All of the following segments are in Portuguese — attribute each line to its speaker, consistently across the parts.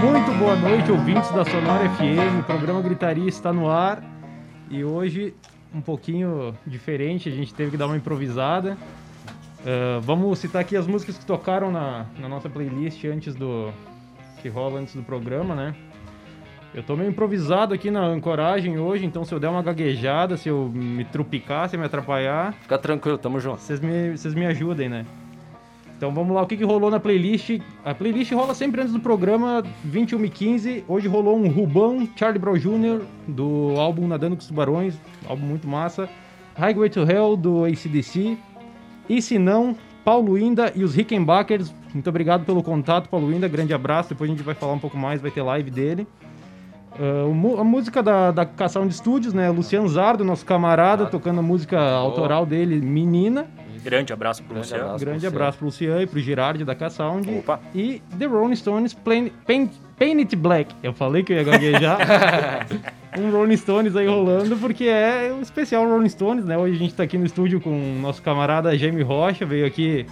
Speaker 1: Muito boa noite, ouvintes da Sonora FM. O programa Gritaria está no ar e hoje um pouquinho diferente. A gente teve que dar uma improvisada. Uh, vamos citar aqui as músicas que tocaram na, na nossa playlist antes do que rola antes do programa, né? Eu tô meio improvisado aqui na ancoragem hoje, então se eu der uma gaguejada, se eu me trupicar, se me atrapalhar,
Speaker 2: Fica tranquilo, tamo junto.
Speaker 1: vocês me, vocês me ajudem, né? Então vamos lá, o que, que rolou na playlist? A playlist rola sempre antes do programa, 21 e 15. Hoje rolou um Rubão, Charlie Brown Jr., do álbum Nadando com os Tubarões, álbum muito massa. Highway to Hell, do ACDC. E se não, Paulo Inda e os Rickenbackers. Muito obrigado pelo contato, Paulo Inda. Grande abraço. Depois a gente vai falar um pouco mais, vai ter live dele. Mu- a música da, da K-Sound Studios, né? Luciano Zardo, nosso camarada, tocando a música autoral dele, Menina.
Speaker 3: Grande abraço pro
Speaker 2: Grande
Speaker 3: Luciano.
Speaker 2: abraço.
Speaker 1: Grande
Speaker 2: pro
Speaker 1: abraço pro Luciano e pro Girardi da K-Sound.
Speaker 3: Opa.
Speaker 1: E The Rolling Stones Plain, Paint, Paint It Black. Eu falei que eu ia gaguejar. um Rolling Stones aí rolando, porque é o especial Rolling Stones, né? Hoje a gente tá aqui no estúdio com o nosso camarada Jaime Rocha, veio aqui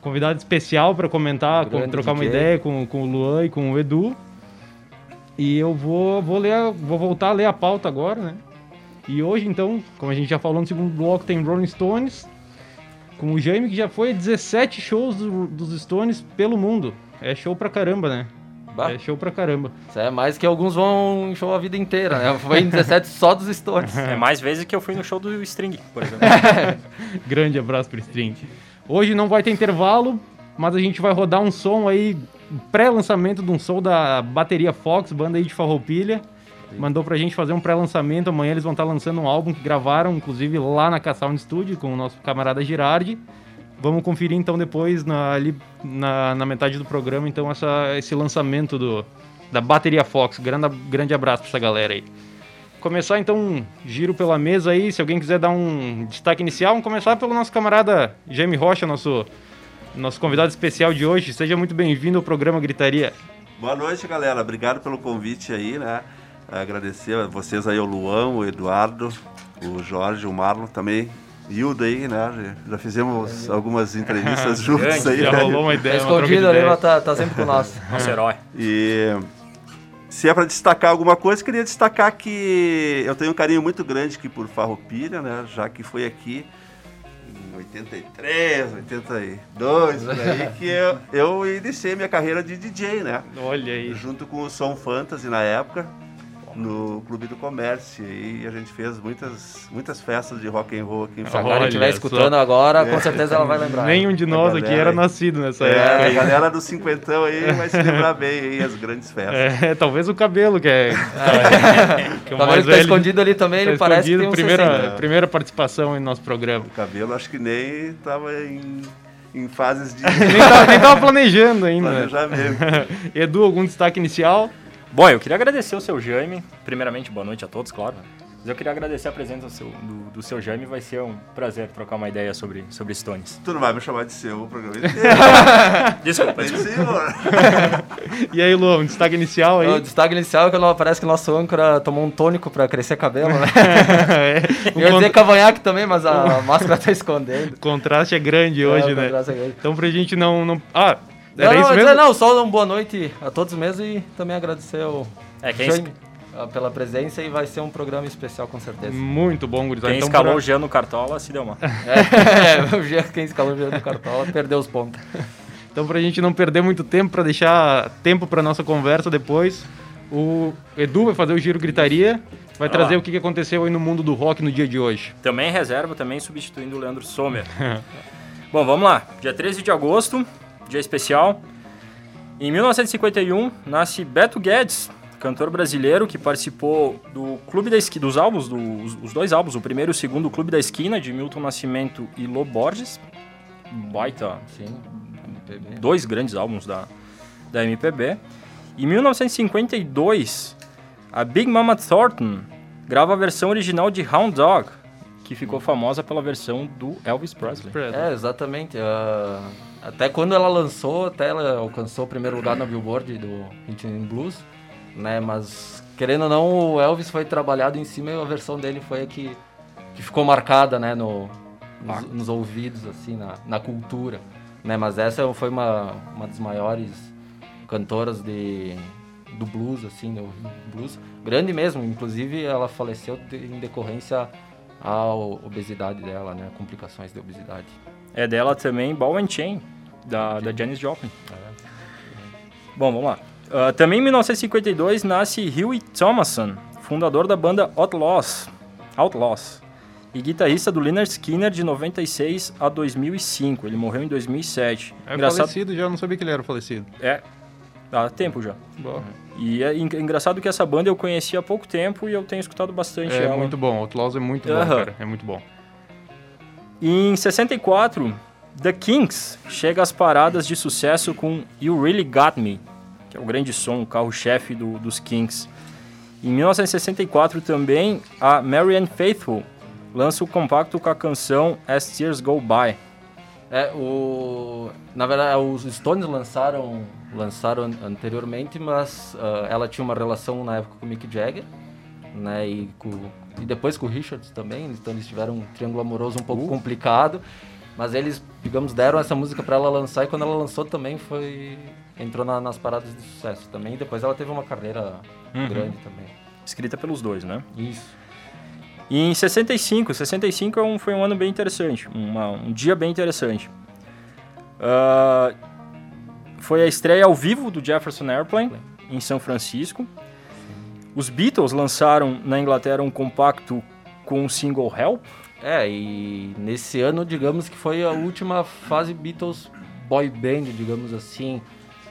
Speaker 1: convidado especial para comentar, com- trocar uma
Speaker 2: DJ.
Speaker 1: ideia com, com o Luan e com o Edu. E eu vou, vou ler, vou voltar a ler a pauta agora, né? E hoje, então, como a gente já falou no segundo bloco, tem Rolling Stones, com o Jaime, que já foi a 17 shows do- dos Stones pelo mundo. É show pra caramba, né?
Speaker 2: Bah,
Speaker 1: É show pra caramba.
Speaker 2: Isso é mais que alguns vão em show a vida inteira, né? Foi em 17 só dos Stones.
Speaker 3: É mais vezes que eu fui no show do String, por exemplo.
Speaker 1: Grande abraço pro String. Hoje não vai ter intervalo, mas a gente vai rodar um som aí, pré-lançamento de um som da bateria Fox, banda aí de Farroupilha. Mandou pra gente fazer um pré-lançamento. Amanhã eles vão estar lançando um álbum que gravaram, inclusive, lá na K-Sound Studio com o nosso camarada Girardi. Vamos conferir então depois, na, ali na, na metade do programa, então, essa, esse lançamento do, da bateria Fox. Grande, grande abraço pra essa galera aí. Começar então um giro pela mesa aí, se alguém quiser dar um destaque inicial, vamos começar pelo nosso camarada Jaime Rocha, nosso, nosso convidado especial de hoje. Seja muito bem-vindo ao programa Gritaria.
Speaker 4: Boa noite, galera. Obrigado pelo convite aí, né? Agradecer a vocês aí, o Luan, o Eduardo, o Jorge, o Marlon também. Hilda aí, né? Já fizemos algumas entrevistas juntos aí.
Speaker 1: Já
Speaker 4: né?
Speaker 1: rolou uma
Speaker 2: Tá
Speaker 1: ideia, de
Speaker 2: escondido ali, mas tá, tá sempre com nós.
Speaker 3: Nosso herói.
Speaker 4: E se é para destacar alguma coisa, queria destacar que eu tenho um carinho muito grande aqui por Farroupilha, né? Já que foi aqui em 83, 82, por aí, que eu, eu iniciei minha carreira de DJ, né?
Speaker 1: Olha aí.
Speaker 4: junto com o Som Fantasy na época, no Clube do Comércio. E a gente fez muitas, muitas festas de rock and roll aqui em
Speaker 2: Se a
Speaker 1: Olha
Speaker 2: Karen estiver
Speaker 1: só.
Speaker 2: escutando agora, com certeza ela vai lembrar.
Speaker 1: Nenhum de nós
Speaker 4: A
Speaker 1: aqui era
Speaker 4: aí.
Speaker 1: nascido nessa
Speaker 4: É,
Speaker 1: época.
Speaker 4: a galera do cinquentão aí vai se lembrar bem aí, as grandes festas.
Speaker 1: É, talvez o cabelo, que é. que é o
Speaker 2: que tá escondido ali também,
Speaker 1: Tá
Speaker 2: ele parece que tem um
Speaker 1: primeira,
Speaker 2: 60.
Speaker 1: primeira participação em nosso programa.
Speaker 4: O cabelo acho que nem tava em, em fases de
Speaker 1: Nem tava, nem tava planejando ainda.
Speaker 4: planejamento.
Speaker 1: Edu, algum destaque inicial?
Speaker 3: Bom, eu queria agradecer o seu Jaime. Primeiramente, boa noite a todos, claro. Mas eu queria agradecer a presença do seu, do, do seu Jaime. Vai ser um prazer trocar uma ideia sobre, sobre Stones.
Speaker 4: Tu não vai me chamar de seu o programa inteiro.
Speaker 3: Desculpa, desculpa.
Speaker 1: E aí, Lu, um destaque inicial aí?
Speaker 2: O destaque inicial é que parece que o nosso âncora tomou um tônico pra crescer cabelo, né?
Speaker 1: É, o
Speaker 2: Eu ia dizer cavanhaque também, mas a máscara tá escondendo.
Speaker 1: contraste é grande hoje,
Speaker 2: É, o
Speaker 1: né?
Speaker 2: é grande.
Speaker 1: Então pra gente não... não... Ah, era
Speaker 2: não,
Speaker 1: isso mesmo?
Speaker 2: não, só uma boa noite a todos mesmo e também agradecer ao
Speaker 3: É, quem,
Speaker 2: Jaime ah, pela presença e vai ser um programa especial com certeza.
Speaker 1: Muito bom, gurizada.
Speaker 3: quem
Speaker 1: Então,
Speaker 3: escalou
Speaker 1: pra-
Speaker 3: o Jean no Cartola se deu mal.
Speaker 2: É, o Jean, quem escalou o Jean no Cartola, perdeu os pontos.
Speaker 1: Então, pra gente não perder muito tempo, pra deixar tempo pra nossa conversa depois, o Edu vai fazer o Giro Gritaria, vai
Speaker 3: Vai
Speaker 1: trazer o que que aconteceu aí no mundo do rock no dia de hoje.
Speaker 3: Também reserva, também substituindo o Leandro Sommer. Bom, vamos lá. Dia 13 de agosto, dia especial. Em 1951, nasce Beto Guedes, cantor brasileiro que participou do Clube da Esquina, dos álbuns, dos, os dois álbuns, o primeiro e o segundo, Clube da Esquina, de Milton Nascimento e Lô Borges. Baita,
Speaker 2: Sim, MPB.
Speaker 3: dois grandes álbuns da, da MPB. Em 1952, a Big Mama Thornton grava a versão original de Hound Dog, que ficou famosa pela versão do Elvis Presley.
Speaker 2: É, exatamente. ah, até quando ela lançou, até ela alcançou o primeiro lugar na Billboard do Rhythm Blues, né? Mas, querendo ou não, o Elvis foi trabalhado em cima e a versão dele foi a que, que ficou marcada, né? No, nos, nos ouvidos, assim, na, na cultura. Né? Mas essa foi uma, uma das maiores cantoras de, do blues, assim, do blues. Grande mesmo, inclusive ela faleceu em decorrência à obesidade dela, né? Complicações de obesidade.
Speaker 3: É dela também Ball and Chain, da, da Janis Joplin. Bom, vamos lá. Ah, também em 1952 nasce Huey Thomason, fundador da banda Outlaws, Outlaws e guitarrista do Lynyrd Skinner de 96 a 2005. Ele morreu em 2007.
Speaker 1: É
Speaker 3: Engraçado,
Speaker 1: falecido, já não sabia que ele era falecido.
Speaker 3: é, há tempo já.
Speaker 1: Bom.
Speaker 3: E é en- engraçado que essa banda eu conheci há pouco tempo e eu tenho escutado bastante
Speaker 1: É
Speaker 3: ela.
Speaker 1: muito bom, Outlaws é muito bom,
Speaker 3: Aham.
Speaker 1: cara. É muito bom.
Speaker 3: Em 64, The Kinks chega às paradas de sucesso com You Really Got Me, que é o grande som, o carro-chefe do- dos Kinks. Em 1964 também, a Marianne Faithfull lança o compacto com a canção As Tears Go By.
Speaker 2: É, o... Na verdade, os Stones lançaram, lançaram an- anteriormente, mas ah, ela tinha uma relação na época com o Mick Jagger, né, e, com... e depois com o Richards também, então eles tiveram um triângulo amoroso um pouco complicado, mas eles, digamos, deram essa música para ela lançar e quando ela lançou também foi... entrou na- nas paradas de sucesso também, e depois ela teve uma carreira grande também.
Speaker 3: Escrita pelos dois, né?
Speaker 2: Isso.
Speaker 3: E em 65, 65 é um- foi um ano bem interessante, uma- um dia bem interessante. Ah, foi a estreia ao vivo do Jefferson Airplane em São Francisco. Os Beatles lançaram na Inglaterra um compacto com o single Help.
Speaker 2: É, e nesse ano, digamos que foi a última fase Beatles boy band, digamos assim.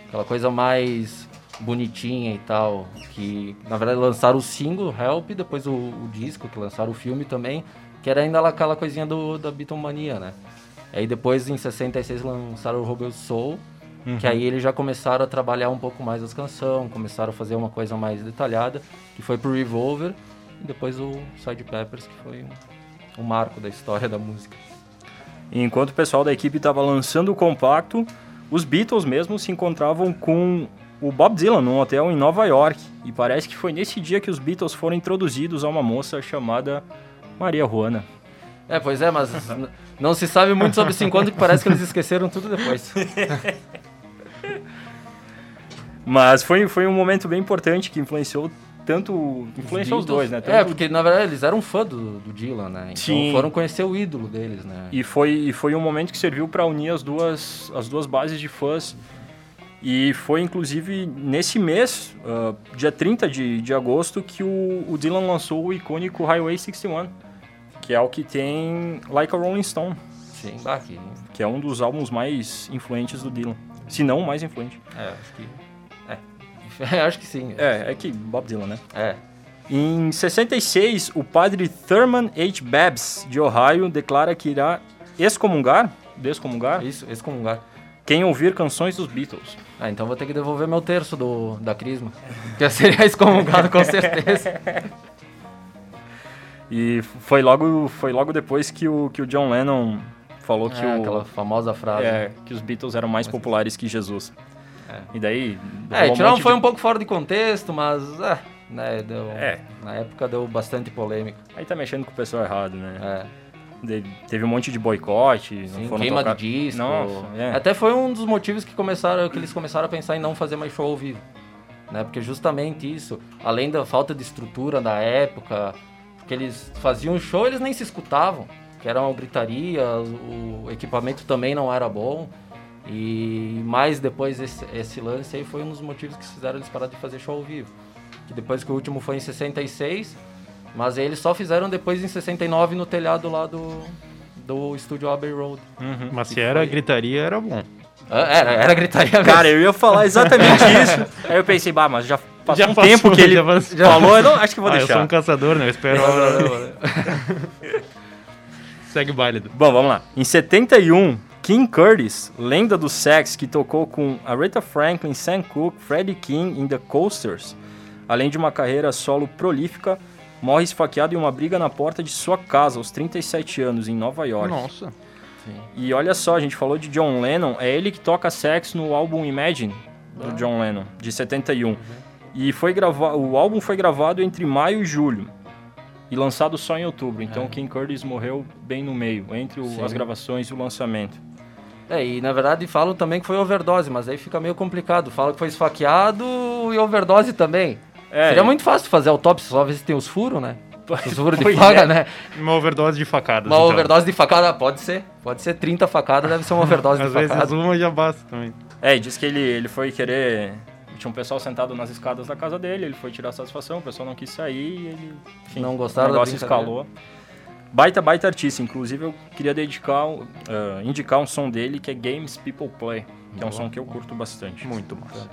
Speaker 2: Aquela coisa mais bonitinha e tal. Que na verdade lançaram o single Help, depois o, o disco, que lançaram o filme também, que era ainda aquela coisinha do, da Beatlemania, né? Aí depois em 66 lançaram o Rebel Soul, que aí eles já começaram a trabalhar um pouco mais as canções, começaram a fazer uma coisa mais detalhada, que foi pro Revolver, e depois o Sgt. Peppers, que foi um, um marco da história da música.
Speaker 3: E enquanto o pessoal da equipe estava lançando o compacto, os Beatles mesmo se encontravam com o Bob Dylan num hotel em Nova York. E parece que foi nesse dia que os Beatles foram introduzidos a uma moça chamada Maria Juana.
Speaker 2: É, pois é, mas não se sabe muito sobre esse encontro que parece que eles esqueceram tudo depois.
Speaker 3: Mas foi, foi um momento bem importante que influenciou tanto. Influenciou os dois, né?
Speaker 2: É,
Speaker 3: Tanto-
Speaker 2: porque na verdade eles eram fã do, do Dylan, né? Então
Speaker 3: Sim.
Speaker 2: foram conhecer o ídolo deles, né?
Speaker 3: E foi, e foi um momento que serviu para unir as duas, as duas bases de fãs. E foi inclusive nesse mês, ah, dia 30 de, de agosto, que o, o Dylan lançou o icônico Highway 61, que é o que tem Like a Rolling Stone,
Speaker 2: Sim, bah, que-
Speaker 3: que é um dos álbuns mais influentes do Dylan. Se não o mais influente.
Speaker 2: É, acho que. É. acho que sim.
Speaker 3: É, é que Bob Dylan, né?
Speaker 2: É.
Speaker 3: Em 66, o padre Thurman H. Babs, de Ohio, declara que irá excomungar, descomungar,
Speaker 2: Isso, excomungar.
Speaker 3: quem ouvir canções dos Beatles.
Speaker 2: Ah, então vou ter que devolver meu terço do, da crisma. Que seria excomungado com certeza.
Speaker 3: E foi logo, foi logo depois que o, que o John Lennon falou que,
Speaker 2: É,
Speaker 3: o,
Speaker 2: aquela famosa frase.
Speaker 3: é, que os Beatles eram mais populares que Jesus.
Speaker 2: É.
Speaker 3: E daí...
Speaker 2: É,
Speaker 3: um
Speaker 2: foi
Speaker 3: de-
Speaker 2: um pouco fora de contexto, mas é, né, deu,
Speaker 3: É.
Speaker 2: na época deu bastante polêmica.
Speaker 3: Aí tá mexendo com o pessoal errado, né?
Speaker 2: É,
Speaker 3: teve um monte de boicote, não
Speaker 2: sim,
Speaker 3: foram
Speaker 2: queima
Speaker 3: tocar...
Speaker 2: de disco.
Speaker 3: Nossa, é.
Speaker 2: Até foi um dos motivos que começaram, que eles começaram a pensar em não fazer mais show ao vivo. Né? Porque justamente isso, além da falta de estrutura da época, porque eles faziam show, eles nem se escutavam, que era uma gritaria, o equipamento também não era bom. E mais depois esse, esse lance aí foi um dos motivos que fizeram eles parar de fazer show ao vivo. Que depois que o último foi em 66, mas eles só fizeram depois em 69 no telhado lá do, do estúdio Abbey Road.
Speaker 3: Uhum.
Speaker 1: Mas se era
Speaker 2: foi-
Speaker 1: gritaria, era bom.
Speaker 2: Ah, Era, era gritaria mesmo.
Speaker 3: Cara, eu ia falar exatamente isso. Aí eu pensei, bah, mas já passou
Speaker 1: Já
Speaker 3: um
Speaker 1: passou,
Speaker 3: tempo que ele
Speaker 1: já
Speaker 3: falou, eu não, acho que vou
Speaker 1: ah, eu sou
Speaker 3: deixar.
Speaker 1: um caçador, né? Eu espero. Segue o baile.
Speaker 3: Bom, vamos lá. Em 71, King Curtis, lenda do sex que tocou com Aretha Franklin, Sam Cooke, Freddie King e The Coasters, além de uma carreira solo prolífica, morre esfaqueado em uma briga na porta de sua casa aos 37 anos, em Nova York.
Speaker 1: Nossa.
Speaker 3: E olha só, a gente falou de John Lennon, é ele que toca sax no álbum Imagine, do John Lennon, de 71. E foi grava o álbum foi gravado entre maio e julho. E lançado só em outubro. Então King Curtis morreu bem no meio, entre o-
Speaker 2: Sim.
Speaker 3: as gravações e o lançamento.
Speaker 2: É, e na verdade falam também que foi overdose, mas aí fica meio complicado. Falam que foi esfaqueado e overdose também.
Speaker 3: É,
Speaker 2: Seria muito fácil fazer autópsia, só ver se tem os furos, né? Os furos de faca,
Speaker 3: é.
Speaker 2: né?
Speaker 1: Uma overdose de facadas.
Speaker 2: Uma
Speaker 1: então.
Speaker 2: overdose de facada pode ser. Pode ser 30 facadas, deve ser uma overdose
Speaker 1: Às
Speaker 2: de
Speaker 1: vezes
Speaker 2: facada.
Speaker 1: uma já basta também.
Speaker 3: É, e diz que ele, ele foi querer. Tinha um pessoal sentado nas escadas da casa dele, ele foi tirar satisfação, o pessoal não quis sair e ele. Enfim,
Speaker 2: Não gostaram
Speaker 3: o negócio escalou. Baita, baita artista. Inclusive, eu queria dedicar, ah, indicar um som dele que é Games People Play, que é um som que eu curto bastante.
Speaker 1: Muito massa.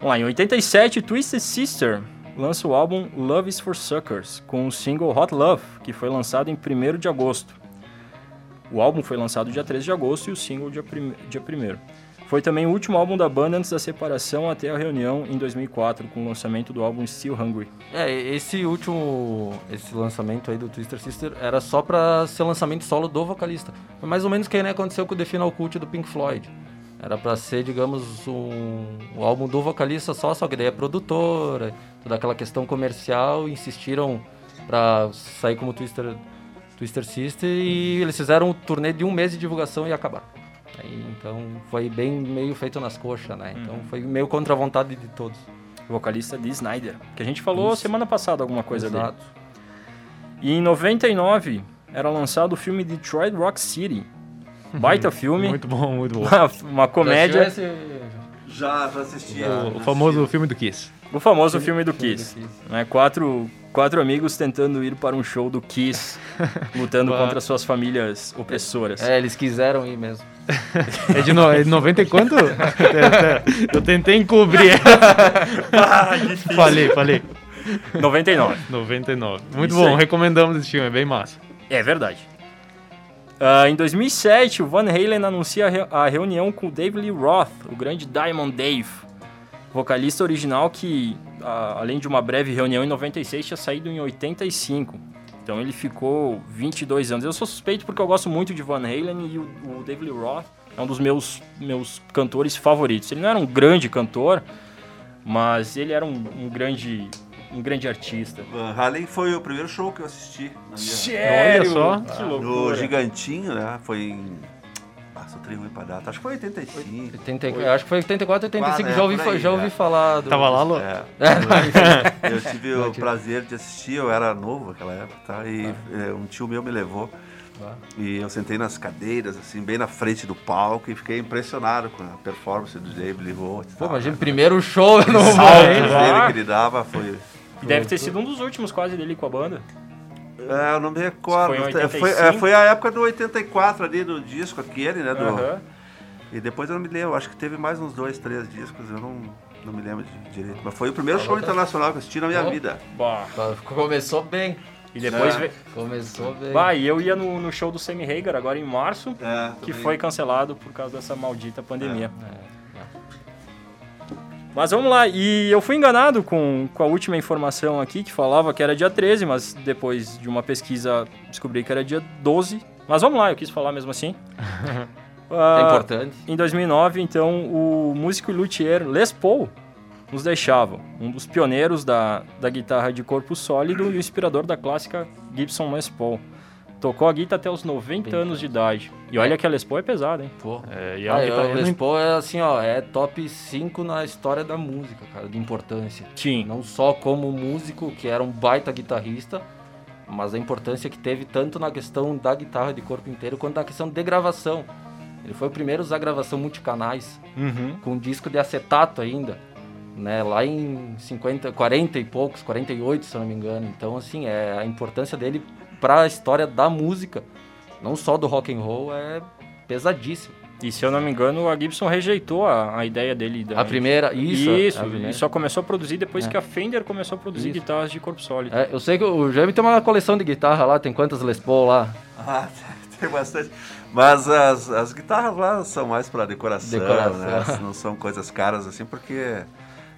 Speaker 3: Vamos lá, em 87, Twisted Sister lança o álbum Love is for Suckers, com o single Hot Love, que foi lançado em 1 de agosto. O álbum foi lançado dia 13 de agosto e o single dia, prim dia 1 Foi também o último álbum da banda antes da separação até a reunião em 2004, com o lançamento do álbum Still Hungry.
Speaker 2: É, esse último, esse lançamento aí do Twister Sister era só pra ser lançamento solo do vocalista. Foi mais ou menos que né, aconteceu com o The Final Cult do Pink Floyd. Era pra ser, digamos, um, um álbum do vocalista só, só que daí é produtora, toda aquela questão comercial, insistiram pra sair como Twister, Twister Sister e eles fizeram um turnê de um mês de divulgação e acabaram. Aí, então foi bem meio feito nas coxas, né? Então foi meio contra a vontade de todos.
Speaker 3: O vocalista Dee Snyder, que a gente falou
Speaker 2: Isso.
Speaker 3: semana passada alguma coisa dele.
Speaker 2: Exato.
Speaker 3: E em 99 era lançado o filme Detroit Rock City. Baita filme,
Speaker 1: Muito bom, muito bom.
Speaker 3: uma, uma comédia,
Speaker 2: Já esse-
Speaker 4: Já, já assisti.
Speaker 1: O, o
Speaker 4: já
Speaker 1: famoso
Speaker 4: assisti.
Speaker 1: filme do Kiss.
Speaker 3: o famoso filme do
Speaker 2: filme do
Speaker 3: Kiss. Né? Quatro, quatro amigos tentando ir para um show do Kiss, lutando contra suas famílias opressoras.
Speaker 2: É, eles quiseram ir mesmo.
Speaker 1: É de, no, é de 90 e quanto? Eu tentei encobrir. falei, falei.
Speaker 3: 99.
Speaker 1: 99. Muito
Speaker 3: Isso
Speaker 1: bom,
Speaker 3: aí.
Speaker 1: recomendamos esse filme, é bem massa.
Speaker 3: É verdade. Ah, em 2007, o Van Halen anuncia a re- a reunião com Dave Lee Roth, o grande Diamond Dave, vocalista original que, ah, além de uma breve reunião em 96, tinha saído em 85. Então ele ficou 22 anos. Eu sou suspeito porque eu gosto muito de Van Halen e o, o Dave Lee Roth é um dos meus, meus cantores favoritos. Ele não era um grande cantor, mas ele era um, um grande, um grande artista.
Speaker 4: Van Halen foi o primeiro show que eu assisti. Na minha...
Speaker 3: Sério?
Speaker 1: só.
Speaker 3: Que
Speaker 4: No. Gigantinho, né? Foi em. Passa o trem pra data. Acho que foi 85.
Speaker 2: 80, eu acho que foi 84, 85,
Speaker 4: Ah,
Speaker 2: já,
Speaker 4: é,
Speaker 2: ouvi,
Speaker 4: aí,
Speaker 2: já ouvi
Speaker 4: é.
Speaker 2: falar. Do,
Speaker 1: Tava lá, Lu?
Speaker 4: É. Eu tive o prazer de assistir, eu era novo naquela época, tá? E é, um tio meu me levou. E eu sentei nas cadeiras, assim, bem na frente do palco e fiquei impressionado com a performance do David Lee Roth.
Speaker 2: Pô, imagina,
Speaker 4: né?
Speaker 2: primeiro show no
Speaker 4: saltos dele que ele dava foi.
Speaker 3: E deve ter sido um dos últimos quase dele com a banda.
Speaker 4: É, eu não me recordo.
Speaker 3: Foi em
Speaker 4: Foi,
Speaker 3: 85?
Speaker 4: é, foi a época do 84 ali do disco aquele, né? Do,
Speaker 3: Aham.
Speaker 4: E depois eu não me lembro, acho que teve mais uns dois, três discos, eu não, não me lembro de- direito. Mas foi o primeiro show internacional que eu assisti na minha
Speaker 2: Ó.
Speaker 4: vida.
Speaker 3: Bah.
Speaker 2: Começou bem.
Speaker 3: E depois
Speaker 4: É.
Speaker 3: veio.
Speaker 2: Começou bem.
Speaker 3: Bah, e eu ia no, no show do Sammy Hagar agora em março,
Speaker 4: É,
Speaker 3: que foi cancelado por causa dessa maldita pandemia. Mas vamos lá, e eu fui enganado com, com a última informação aqui, que falava que era dia 13, mas depois de uma pesquisa descobri que era dia 12. Mas vamos lá, eu quis falar mesmo assim.
Speaker 2: É
Speaker 3: Ah,
Speaker 2: importante.
Speaker 3: Em 2009, então, o músico e luthier Les Paul nos deixava. Um dos pioneiros da, da guitarra de corpo sólido e o inspirador da clássica Gibson Les Paul. Tocou a guitarra até os 90 anos de idade. E olha que a Les Paul é pesada, hein?
Speaker 2: Pô.
Speaker 1: É, e
Speaker 2: Ah,
Speaker 1: a
Speaker 2: eu-
Speaker 1: guitarra
Speaker 2: o Les Paul é assim, ó, é top 5 na história da música, cara, de importância.
Speaker 3: Sim.
Speaker 2: Não só como músico, que era um baita guitarrista, mas a importância que teve tanto na questão da guitarra de corpo inteiro, quanto na questão de gravação. Ele foi o primeiro a usar gravação multicanais,
Speaker 3: Uhum.
Speaker 2: com disco de acetato ainda, né? Lá em 50, 40 e poucos, 48, se eu não me engano. Então, assim, é a importância dele para a história da música, não só do rock and roll, é pesadíssimo.
Speaker 3: E se eu não me engano, a Gibson rejeitou a, a ideia dele. Da...
Speaker 2: A primeira, isso,
Speaker 3: Isso,
Speaker 2: primeira.
Speaker 3: e só começou a produzir depois
Speaker 2: É.
Speaker 3: que a Fender começou a produzir
Speaker 2: Isso.
Speaker 3: guitarras de corpo sólido.
Speaker 2: É, eu sei que o Jaime tem uma coleção de guitarra lá, tem quantas Les Paul lá?
Speaker 4: Ah, tem bastante. Mas as, as guitarras lá são mais para decoração,
Speaker 2: Decoração.
Speaker 4: né? Não são coisas caras assim, porque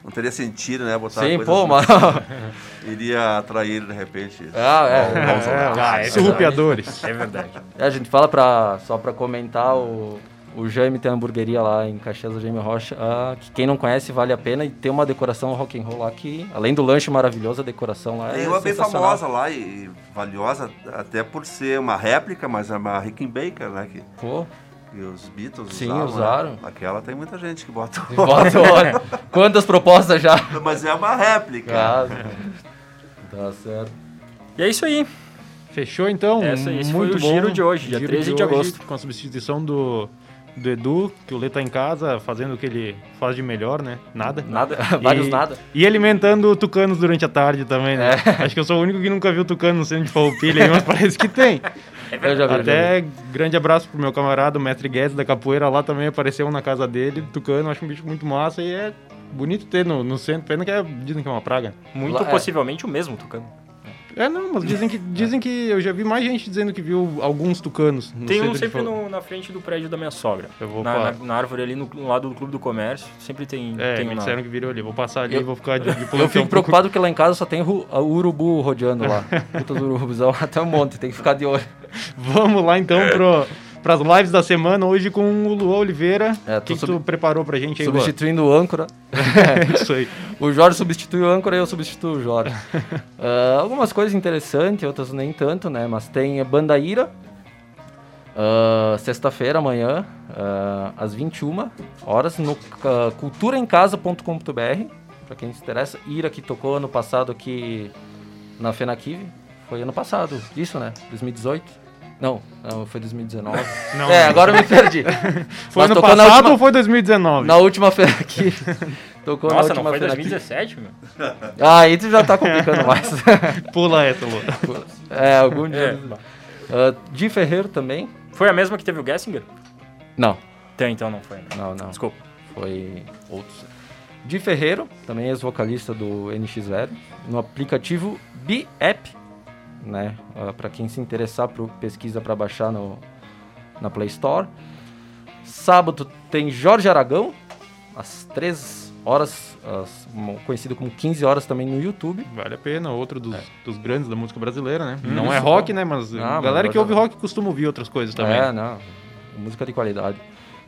Speaker 4: não teria sentido, né? Botar
Speaker 2: Sim, pô, mas...
Speaker 4: Iria atrair de repente.
Speaker 2: Ah, é.
Speaker 1: Ah,
Speaker 3: é
Speaker 1: surrupiadores.
Speaker 3: É verdade.
Speaker 2: É, a gente fala pra, só pra comentar, o, o Jaime tem uma hamburgueria lá em Caxias do Jaime Rocha, ah, que quem não conhece vale a pena e tem uma decoração rock and roll lá que, além do lanche maravilhoso, a decoração lá
Speaker 4: Tem
Speaker 2: é
Speaker 4: uma bem famosa lá e valiosa, até por ser uma réplica, mas é uma Rickenbacker, né? Que,
Speaker 2: Pô,
Speaker 4: que os Beatles
Speaker 2: Sim,
Speaker 4: usavam,
Speaker 2: usaram.
Speaker 4: Né? Aquela tem muita gente que bota.
Speaker 2: bota, olha, quantas propostas já?
Speaker 4: mas é uma réplica.
Speaker 2: Ah, tá certo.
Speaker 3: E é isso aí.
Speaker 1: Fechou então?
Speaker 3: Essa- esse
Speaker 1: Muito
Speaker 3: foi o
Speaker 1: bom.
Speaker 3: giro de hoje, dia
Speaker 1: Giro
Speaker 3: 13 de
Speaker 1: hoje,
Speaker 3: agosto.
Speaker 1: Com a substituição do, do Edu, que o Lê tá em casa fazendo o que ele faz de melhor, né? Nada.
Speaker 2: Nada, vários
Speaker 1: E-
Speaker 2: nada.
Speaker 1: E alimentando tucanos durante a tarde também, né?
Speaker 2: É.
Speaker 1: Acho que eu sou o único que nunca viu tucano no centro de Farroupilha, mas parece que tem.
Speaker 2: Eu já vi, já vi.
Speaker 1: Até grande abraço pro meu camarada, o mestre Guedes da capoeira, lá também apareceu na casa dele, tucano, acho um bicho muito massa e é bonito ter no, no centro, pena que é, dizem que é uma praga.
Speaker 3: Muito
Speaker 2: Lá- é.
Speaker 3: possivelmente o mesmo Tucano.
Speaker 1: É, não, mas dizem que, dizem que eu já vi mais gente dizendo que viu alguns tucanos. No
Speaker 3: Tem um sempre no- na frente do prédio da minha sogra.
Speaker 1: Eu vou
Speaker 3: na, na- na árvore ali no, no lado do Clube do Comércio. Sempre tem,
Speaker 1: É,
Speaker 3: tem
Speaker 1: me disseram que virou ali. Vou passar ali e vou ficar de, de
Speaker 2: Eu fico
Speaker 1: um
Speaker 2: preocupado porque lá em casa só tem ru- a urubu rodeando lá. Puta do urubuzão, até um monte, tem que ficar de olho.
Speaker 1: Vamos lá então pro, pras lives da semana, hoje com o Luan Oliveira.
Speaker 2: É,
Speaker 1: O que, que
Speaker 2: sub-
Speaker 1: tu preparou pra gente aí, Luan?
Speaker 2: Substituindo o âncora.
Speaker 1: Isso aí.
Speaker 2: O Jorge substitui o âncora e eu substituo o Jorge. Ah, algumas coisas interessantes, outras nem tanto, né? Mas tem Bandaíra. ah, Sexta-feira, amanhã, ah, às 21 horas, no uh, culturaemcasa.com.br. Pra quem se interessa. Ira, que tocou ano passado aqui na Fenaquive. Foi ano passado, isso, né? 2018. Não, não, foi 2019.
Speaker 1: Não.
Speaker 2: É, agora eu me perdi.
Speaker 1: Foi
Speaker 2: Mas
Speaker 1: ano passado
Speaker 2: na última-
Speaker 1: ou foi 2019?
Speaker 2: Na última feira aqui. Tocou na
Speaker 3: Nossa, não
Speaker 2: última
Speaker 3: foi
Speaker 2: feira aqui.
Speaker 3: 2017, meu?
Speaker 2: Ah, aí tu já tá complicando mais.
Speaker 1: Pula essa, Luan.
Speaker 2: é, algum dia.
Speaker 3: É.
Speaker 2: Ah, Di Ferreiro também?
Speaker 3: Foi a mesma que teve o Gessinger?
Speaker 2: Não,
Speaker 3: Tem, então não foi. né?
Speaker 2: não, não.
Speaker 3: Desculpa.
Speaker 2: Foi outros. Di Ferreiro, também ex-vocalista do NX0, no aplicativo B-App, né? Ah, pra quem se interessar, pesquisa pra baixar no, na Play Store. Sábado tem Jorge Aragão, às 3 horas, às- conhecido como 15 horas também no YouTube.
Speaker 1: Vale a pena, outro dos,
Speaker 2: É.
Speaker 1: dos grandes da música brasileira, né?
Speaker 2: Hum,
Speaker 1: não é rock, né? Mas
Speaker 2: Ah,
Speaker 1: a galera
Speaker 2: mas
Speaker 1: que ouve rock costuma ouvir outras coisas também.
Speaker 2: É, não. Música de qualidade.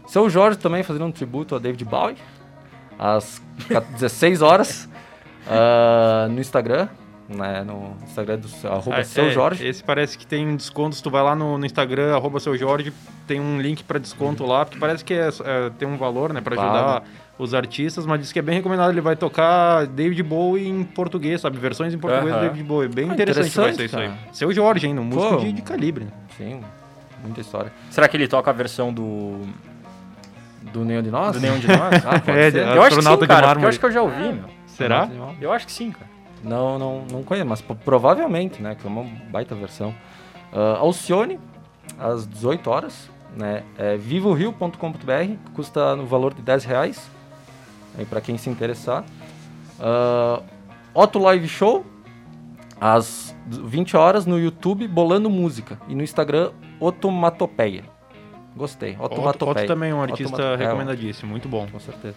Speaker 2: Seu Jorge também fazendo um tributo a David Bowie. Às 16 horas. ah, no Instagram. Né, no Instagram do arroba
Speaker 1: Ah,
Speaker 2: seu
Speaker 1: é,
Speaker 2: Jorge.
Speaker 1: Esse parece que tem descontos. Tu vai lá no, no Instagram, arroba seu Jorge, tem um link pra desconto lá, porque parece que é, é, tem um valor, né, pra
Speaker 2: Pago.
Speaker 1: ajudar os artistas, mas diz que é bem recomendado. Ele vai tocar David Bowie em português, sabe? Versões em português
Speaker 3: Aham.
Speaker 1: do David Bowie. Bem
Speaker 2: Ah,
Speaker 1: interessante, vai ser
Speaker 2: interessante,
Speaker 1: isso aí. Seu Jorge, hein? Um músico de, de calibre.
Speaker 2: Sim, muita história.
Speaker 3: Será que ele toca a versão do,
Speaker 2: Do Nenhum de Nós?
Speaker 3: do Nenhum de Nós?
Speaker 2: Ah, pode
Speaker 1: É,
Speaker 2: ser.
Speaker 3: eu acho que sim, cara. Eu acho que eu já ouvi, meu.
Speaker 1: Será?
Speaker 3: Eu acho que sim, cara.
Speaker 2: Não, não, não conheço, mas provavelmente, né? Que é uma baita versão. Ah, Alcione, às 18 horas, né? É vivorio.com.br, custa no valor de 10 reais, aí para quem se interessar. Ah, Otto Live Show, às 20 horas no YouTube, Bolando Música. E no Instagram, Otomatopeia. Gostei,
Speaker 1: Otto,
Speaker 2: Otomatopeia.
Speaker 1: Otto também é um artista
Speaker 2: Otoma- é,
Speaker 1: recomendadíssimo, muito bom.
Speaker 2: com certeza.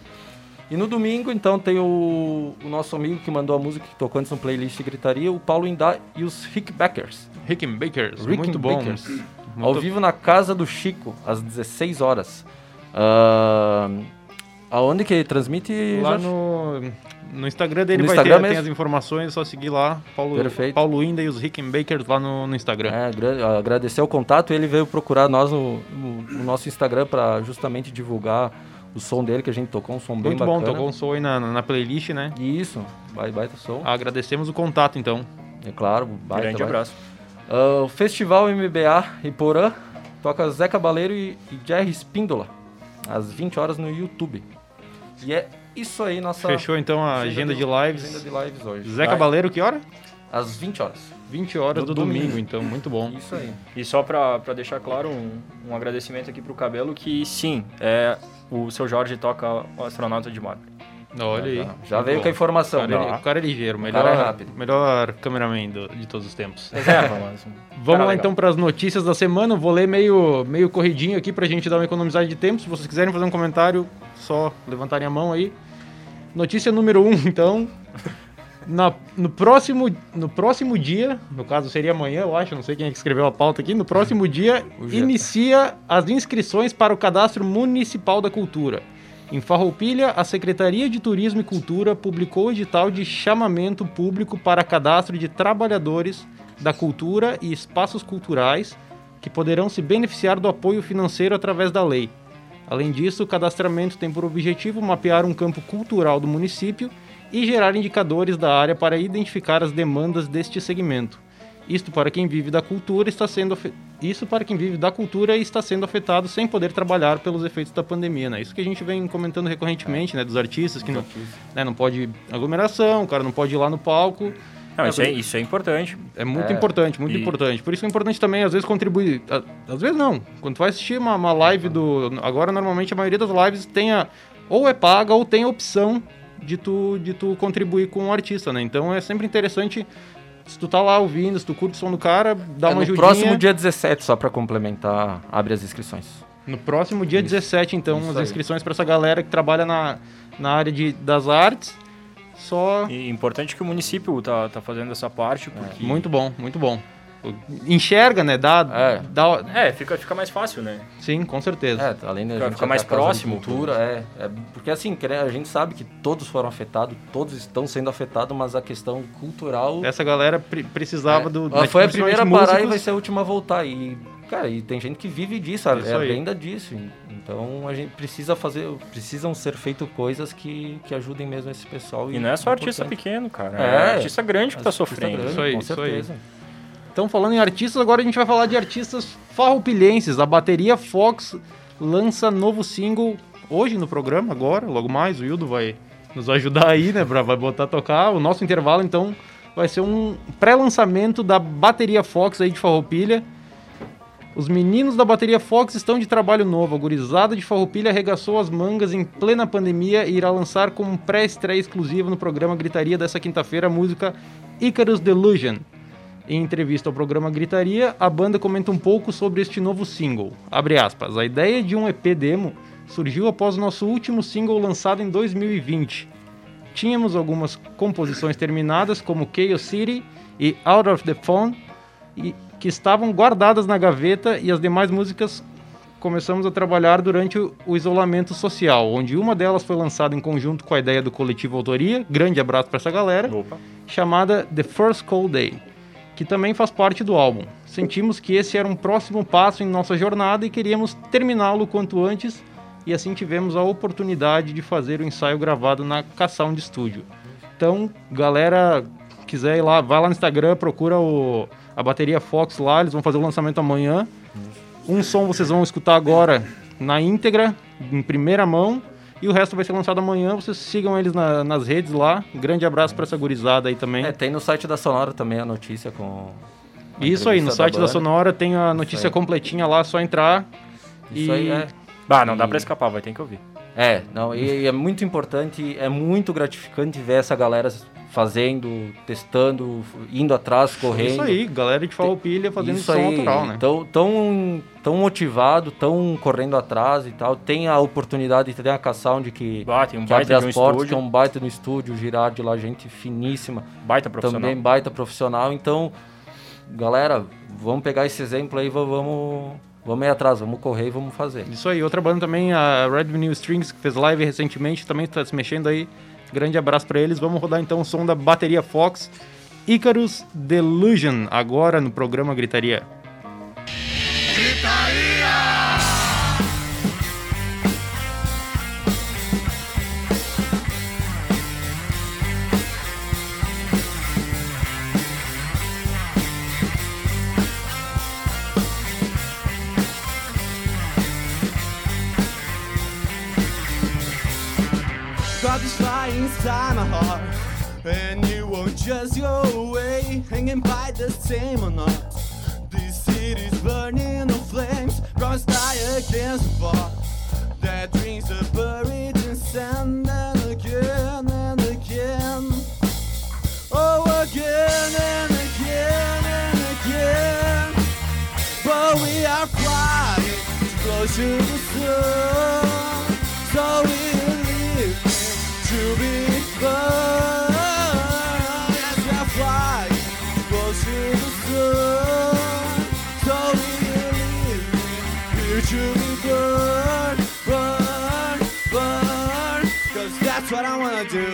Speaker 2: E no domingo, então, tem o, o nosso amigo que mandou a música que tocou antes no playlist Gritaria, o Paulo Indá e os Rickbackers.
Speaker 1: Rickenbackers, muito bom. Muito-
Speaker 2: Ao vivo na casa do Chico, às 16 horas. Ah, aonde que ele transmite?
Speaker 1: Lá
Speaker 2: Jorge?
Speaker 1: no, no Instagram dele
Speaker 2: No
Speaker 1: vai
Speaker 2: Instagram
Speaker 1: ter tem
Speaker 2: mesmo?
Speaker 1: as informações, é só seguir lá. Paulo,
Speaker 2: Perfeito.
Speaker 1: Paulo Inda e os Rickenbackers lá no, no Instagram.
Speaker 2: É, agra- agradecer o contato. Ele veio procurar nós no, no- no nosso Instagram para justamente divulgar o som dele, que a gente tocou um som bem
Speaker 1: Muito bom,
Speaker 2: bacana.
Speaker 1: tocou um som aí na, na playlist, né?
Speaker 2: Isso, vai, baita som.
Speaker 1: Agradecemos o contato, então.
Speaker 2: É claro, baita,
Speaker 3: Grande
Speaker 2: baita.
Speaker 3: abraço.
Speaker 2: O Festival MBA Iporã toca Zé Cabaleiro e, e Jerry Espíndola, às 20 horas no YouTube. E é isso aí, nossa
Speaker 1: Fechou então a agenda de lives.
Speaker 2: agenda de lives hoje.
Speaker 1: Zé
Speaker 2: Vai,
Speaker 1: Cabaleiro, que hora?
Speaker 2: Às 20 horas.
Speaker 1: 20 horas
Speaker 2: Do
Speaker 1: do, domingo,
Speaker 2: domingo.
Speaker 1: então, muito bom.
Speaker 2: Isso aí.
Speaker 3: E só pra, pra deixar claro, um, um agradecimento aqui pro Cabelo, que sim, é, o seu Jorge toca o astronauta de mármore.
Speaker 1: Olha aí.
Speaker 2: Já, já veio
Speaker 1: bom.
Speaker 2: com a informação.
Speaker 1: O cara,
Speaker 2: né?
Speaker 1: é- o cara é ligeiro, melhor,
Speaker 2: cara é rápido.
Speaker 1: melhor cameraman do- de todos os tempos.
Speaker 3: Reserva, mas...
Speaker 1: Vamos lá
Speaker 3: legal.
Speaker 1: então para as notícias da semana. Vou ler meio, meio corridinho aqui pra gente dar uma economizada de tempo. Se vocês quiserem fazer um comentário, só levantarem a mão aí. Notícia número 1, um, então. Na, no, próximo, no próximo dia, no caso seria amanhã, eu acho, não sei quem é que escreveu a pauta aqui. No próximo dia, inicia as inscrições para o Cadastro Municipal da Cultura. Em Farroupilha, a Secretaria de Turismo e Cultura publicou o edital de chamamento público para cadastro de trabalhadores da cultura e espaços culturais que poderão se beneficiar do apoio financeiro através da lei. Além disso, o cadastramento tem por objetivo mapear um campo cultural do município e gerar indicadores da área para identificar as demandas deste segmento. Isto para quem vive da cultura está sendo isso para quem vive da cultura e está sendo afetado sem poder trabalhar pelos efeitos da pandemia, né? Isso que a gente vem comentando recorrentemente, né, dos artistas que não, né, não pode aglomeração, o cara não pode ir lá no palco.
Speaker 3: Não, isso, é, isso é importante.
Speaker 1: É muito é. importante, muito e... importante. Por isso é importante também, às vezes, contribuir. Às vezes não. Quando tu vai assistir uma, uma live do. Agora, normalmente, a maioria das lives tem a, ou é paga ou tem a opção de tu, de tu contribuir com o artista, né? Então é sempre interessante se tu tá lá ouvindo, se tu curte o som do cara, dá é uma ajudinha.
Speaker 2: No próximo dia 17, só para complementar, abre as inscrições.
Speaker 1: No próximo dia Isso. 17, então, as inscrições para essa galera que trabalha na, na área de, das artes. Só.
Speaker 3: E importante que o município tá, tá fazendo essa parte. Porque...
Speaker 1: É. Muito bom, muito bom enxerga, né? Dá,
Speaker 3: é.
Speaker 1: dá...
Speaker 3: é, fica, fica mais fácil, né?
Speaker 1: Sim, com certeza.
Speaker 2: É, além da
Speaker 3: fica, fica mais próximo.
Speaker 2: Cultura, é, é, porque assim, a gente sabe que todos foram afetados, todos estão sendo afetados, mas a questão cultural...
Speaker 1: Essa galera pre precisava é. do...
Speaker 2: Ela foi a primeira a parar e vai ser a última a voltar. E, cara, e tem gente que vive disso, é a venda disso. Então a gente precisa fazer, precisam ser feitas coisas que, que ajudem mesmo esse pessoal.
Speaker 3: E, e não é só artista pequeno, cara. É, é artista grande que está sofrendo.
Speaker 1: Grande, isso aí, com certeza. Isso aí. Então, falando em artistas, agora a gente vai falar de artistas farroupilhenses. A bateria Fox lança novo single hoje no programa, agora, logo mais. O Hildo vai nos ajudar aí, né? Pra, vai botar a tocar. O nosso intervalo, então, vai ser um pré-lançamento da bateria Fox aí de Farroupilha. Os meninos da bateria Fox estão de trabalho novo. A gurizada de Farroupilha arregaçou as mangas em plena pandemia e irá lançar como pré-estreia exclusiva no programa Gritaria dessa quinta-feira a música Icarus Delusion. Em entrevista ao programa Gritaria, a banda comenta um pouco sobre este novo single. Aspas, a ideia de um EP demo surgiu após o nosso último single lançado em 2020. Tínhamos algumas composições terminadas, como Chaos City e Out of the Phone, e, que estavam guardadas na gaveta, e as demais músicas começamos a trabalhar durante o, isolamento social, onde uma delas foi lançada em conjunto com a ideia do coletivo Autoria, grande abraço para essa galera,
Speaker 3: Opa.
Speaker 1: chamada The First Cold Day que também faz parte do álbum. Sentimos que esse era um próximo passo em nossa jornada e queríamos terminá-lo quanto antes, e assim tivemos a oportunidade de fazer o ensaio gravado na K-Sound Studio. Então, galera, quiser ir lá, vai lá no Instagram, procura o, a bateria Fox lá, eles vão fazer o lançamento amanhã. Um som vocês vão escutar agora na íntegra, em primeira mão, e o resto vai ser lançado amanhã. Vocês sigam eles na, nas redes lá. Grande abraço para essa gurizada aí também.
Speaker 2: É, tem no site da Sonora também a notícia com.
Speaker 1: A Isso aí, no site da, da, Sonora tem a notícia completinha lá, só entrar. Isso e... aí é.
Speaker 3: Bah, não e... dá para escapar, vai ter que ouvir.
Speaker 2: É, não, e, e é muito importante, é muito gratificante ver essa galera fazendo, testando, indo atrás, correndo. Isso
Speaker 1: aí, galera de Farroupilha fazendo
Speaker 2: Isso som aí,
Speaker 1: natural, né?
Speaker 2: Tão, tão, tão motivado, tão correndo atrás e tal. Tem a oportunidade, tem a K-Sound que,
Speaker 3: bah, um que abre
Speaker 2: as
Speaker 3: um
Speaker 2: portas,
Speaker 3: estúdio.
Speaker 2: que é um baita no estúdio, o Girardi lá, gente finíssima.
Speaker 3: Baita profissional.
Speaker 2: Também baita profissional. Então, galera, vamos pegar esse exemplo aí, vamos vamos ir atrás, vamos correr e vamos fazer.
Speaker 1: Isso aí, outra banda também, a Red Vinyl Strings, que fez live recentemente, também está se mexendo aí. Grande abraço para eles. Vamos rodar então o som da bateria Fox. Icarus Delusion, agora no programa Gritaria. Inside my heart. And you won't just go away, hanging by the same or not. This city's burning in flames, cross die against the bar. That dreams are buried in sand and again and again. Oh, again and again and again. But we are flying too close to the sun. So we
Speaker 5: I wanna do.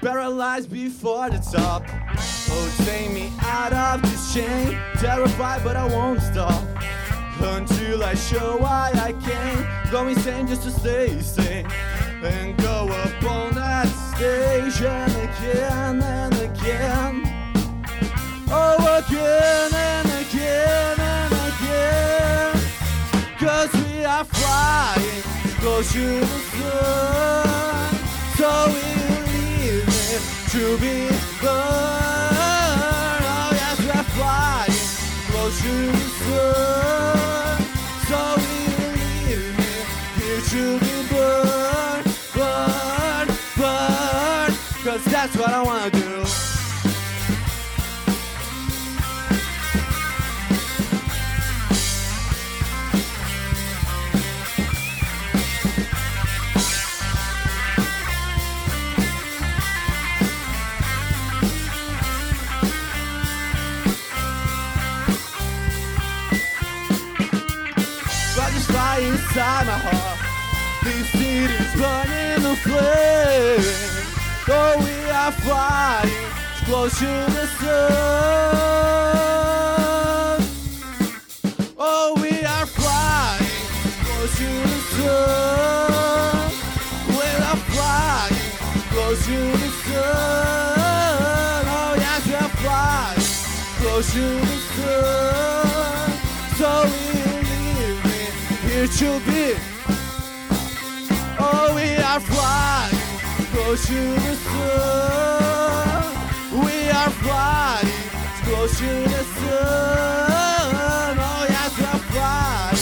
Speaker 5: Paralyzed before the top. Oh, take me out of this chain. Terrified, but I won't stop. Until I show why I can go insane just to stay sane. And go up on that stage and again and again. Oh, again and again and again. Cause we are flying close to the sun. So we leave it to be burned. Oh, yes, we are flying close to the sun. So we leave it here to be burned, burned, burned. Cause that's what I wanna do. Flames. Though we are flying close to the sun. Oh, we are flying close to the sun. We are flying close to the sun. Oh, yes, we are flying close to the sun. So we leave it here to be. Are flying close to the sun. We are flying close to the sun. Oh, yes, we are flying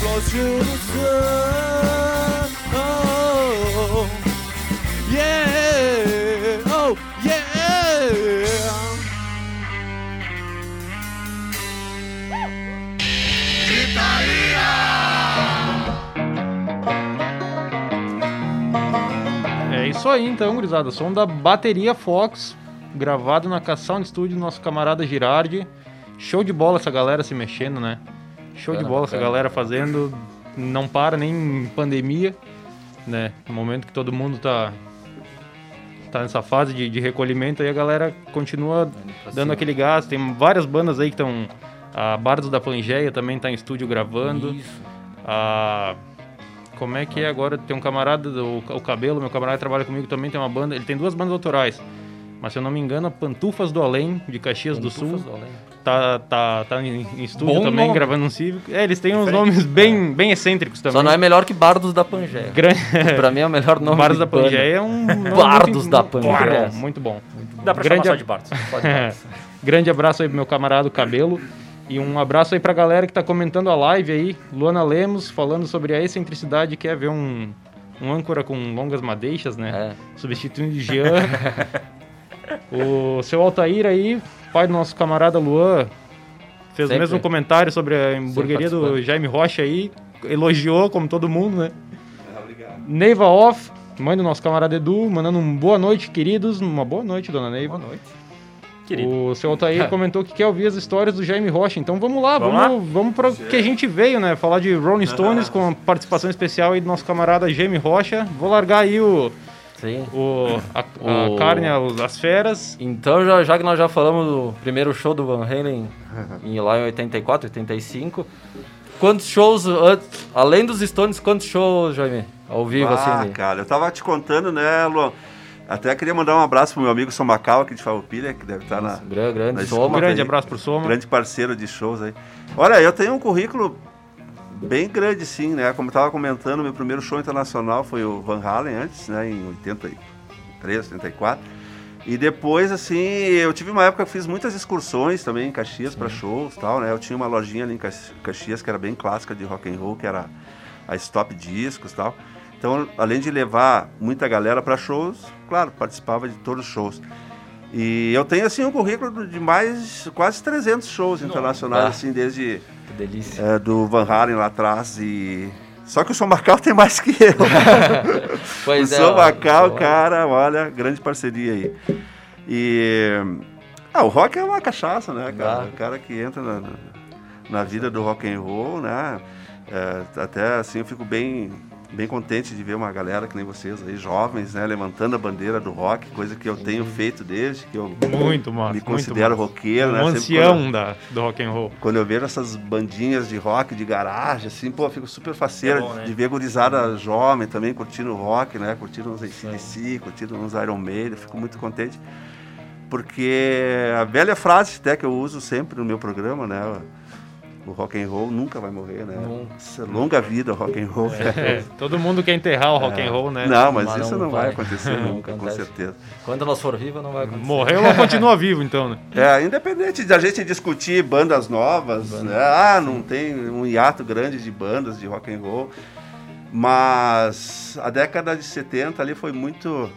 Speaker 5: close to the sun. Oh,
Speaker 1: isso aí então, gurizada. Som da bateria Fox, gravado na K-Sound Studio do nosso camarada Girardi. Show de bola essa galera se mexendo, né? Show de bola essa galera fazendo. Não para nem em pandemia, né? No momento que todo mundo tá, tá nessa fase de, de recolhimento, aí a galera continua dando
Speaker 2: cima.
Speaker 1: aquele gás. Tem várias bandas aí que estão. A Bardos da Pangeia também tá em estúdio gravando.
Speaker 2: Isso.
Speaker 1: A. Como é que é agora? Tem um camarada, o, o Cabelo, meu camarada que trabalha comigo também, tem uma banda. Ele tem duas bandas autorais. Mas se eu não me engano, Pantufas do Além, de Caxias do Sul,
Speaker 2: Pantufas do Além.
Speaker 1: tá, tá, tá em, em estúdio
Speaker 3: Bom
Speaker 1: também,
Speaker 3: nome.
Speaker 1: gravando um Cívico. É, eles têm uns nomes bem, bem excêntricos também.
Speaker 2: Só não é melhor que Bardos da Pangeia.
Speaker 1: Grande...
Speaker 2: pra mim é o melhor nome.
Speaker 1: Bardos da. Pangeia é um.
Speaker 2: Bardos
Speaker 1: muito-
Speaker 2: da
Speaker 1: muito
Speaker 2: Pangeia.
Speaker 1: bom, Muito bom.
Speaker 3: Dá pra
Speaker 1: Grande
Speaker 3: chamar só
Speaker 1: a-
Speaker 3: de Bartos.
Speaker 2: Pode falar.
Speaker 1: Grande abraço aí pro meu camarada Cabelo. E um abraço aí pra galera que tá comentando a live aí. Luana Lemos falando sobre a excentricidade, quer ver um, um âncora com longas madeixas, né?
Speaker 2: É.
Speaker 1: Substituindo Jean. o seu Altair aí, pai do nosso camarada Luan, fez o
Speaker 2: Sempre.
Speaker 1: mesmo comentário sobre a hamburgueria do. Jaime Rocha aí. Elogiou, como todo mundo, né? Neiva Off, mãe do nosso camarada Edu, mandando um boa noite, queridos. Uma boa noite, dona Neiva.
Speaker 2: Boa noite.
Speaker 3: Querido.
Speaker 1: O seu Altair comentou que quer ouvir as histórias do Jaime Rocha. Então vamos lá,
Speaker 3: Vamos
Speaker 1: vamos, vamos para o que a gente veio, né? Falar de Rolling Stones com a participação especial aí do nosso camarada Jaime Rocha. Vou largar aí o,
Speaker 2: Sim.
Speaker 1: o, a, a
Speaker 2: O-
Speaker 1: carne, as feras.
Speaker 2: Então, já, já que nós já falamos do primeiro show do Van Halen em, lá em 84, 85, quantos shows, antes- além dos Stones, quantos shows, Jaime? Ao vivo,
Speaker 4: Ah,
Speaker 2: assim? né?
Speaker 4: cara, eu tava te contando, né, Luan? Até queria mandar um abraço pro meu amigo Somacal aqui de Farroupilha, que deve estar na,
Speaker 2: Grande, grande
Speaker 4: na
Speaker 2: soma.
Speaker 1: Um grande
Speaker 4: aí.
Speaker 1: abraço pro Soma.
Speaker 4: grande parceiro de shows aí. Olha, eu tenho um currículo bem grande, sim, né? Como eu tava comentando, meu primeiro show internacional foi o Van Halen antes, né? Em 83, 84. E depois, assim, eu tive uma época que eu fiz muitas excursões também em Caxias para shows e tal, né? Eu tinha uma lojinha ali em Cax- Caxias que era bem clássica de rock and roll, que era a Stop Discos e tal. Então, além de levar muita galera para shows, claro, participava de todos os shows. E eu tenho, assim, um currículo de mais quase 300 shows internacionais,
Speaker 2: Ah.
Speaker 4: assim, desde
Speaker 2: Que delícia.
Speaker 4: é, do Van Halen lá atrás e... Só que o Som Macau tem mais que eu.
Speaker 2: Pois
Speaker 4: o
Speaker 2: é, ó,
Speaker 4: Macau,
Speaker 2: ó.
Speaker 4: cara, olha, grande parceria aí. E Ah, o rock é uma cachaça, né, cara?
Speaker 2: Ah.
Speaker 4: O cara que entra na, na- na vida do rock and roll, né? É, até assim eu fico bem, bem contente de ver uma galera que nem vocês aí, jovens, né, levantando a bandeira do rock, coisa que eu tenho feito desde que eu
Speaker 1: Muito massa.
Speaker 4: me
Speaker 1: muito
Speaker 4: considero
Speaker 1: massa.
Speaker 4: roqueiro,
Speaker 1: Um
Speaker 4: né? Sempre
Speaker 1: ancião
Speaker 4: quando-
Speaker 1: da, do rock and roll.
Speaker 4: quando eu vejo essas bandinhas de rock, de garagem, assim, pô, eu fico super faceiro
Speaker 3: É bom, né?
Speaker 4: de ver gurizada jovem também curtindo rock, né? Curtindo uns ACDC, curtindo uns Iron Maiden, fico muito contente. Porque a velha frase até que eu uso sempre no meu programa, né? O rock and roll nunca vai morrer, né? É Longa vida o rock and roll.
Speaker 1: É, todo mundo quer enterrar o rock and roll, né?
Speaker 4: Não, mas,
Speaker 2: Mas
Speaker 4: isso
Speaker 2: não
Speaker 4: vai
Speaker 2: vai.
Speaker 4: acontecer
Speaker 2: Não
Speaker 4: nunca, com
Speaker 2: acontece.
Speaker 4: certeza.
Speaker 2: Quando nós for vivas, não vai acontecer.
Speaker 1: Morreu, ela continua vivo, então, né?
Speaker 4: É, independente da gente discutir bandas novas, né? Ah, não tem um hiato grande de bandas de rock and roll, mas a década de 70 ali foi muito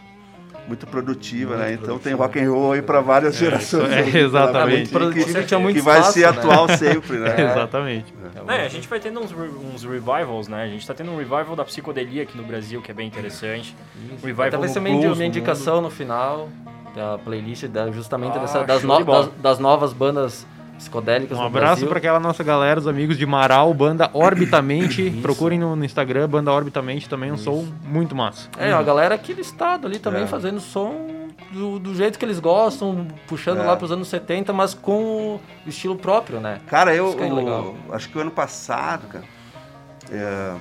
Speaker 4: muito produtiva, né? Então tem rock and roll aí para várias gerações.
Speaker 1: é, exatamente.
Speaker 4: que-
Speaker 2: Produtiva
Speaker 4: que,
Speaker 2: tinha muito
Speaker 4: que vai
Speaker 2: espaço,
Speaker 4: ser
Speaker 2: né?
Speaker 4: atual sempre, né?
Speaker 1: Exatamente.
Speaker 3: É, a gente vai tendo uns, re- uns revivals, né? A gente tá tendo um revival da psicodelia aqui no Brasil, que é bem interessante. Um revival
Speaker 2: Talvez minha
Speaker 3: no mundo.
Speaker 2: indicação no final da playlist, da, justamente
Speaker 3: Ah,
Speaker 2: dessa, das, no-
Speaker 3: de
Speaker 2: das, das novas bandas psicodélicas
Speaker 1: Um
Speaker 2: no
Speaker 1: abraço para aquela nossa galera, os amigos de Marau, banda Orbitamente. Procurem no, no Instagram, banda Orbitamente também, um som muito massa.
Speaker 2: É, a galera aqui do estado ali também
Speaker 4: É.
Speaker 2: fazendo som do, do jeito que eles gostam, puxando
Speaker 4: É.
Speaker 2: lá pros anos 70, mas com o estilo próprio, né?
Speaker 4: Cara, eu,
Speaker 2: Isso que é legal.
Speaker 4: eu acho que o ano passado, cara, é,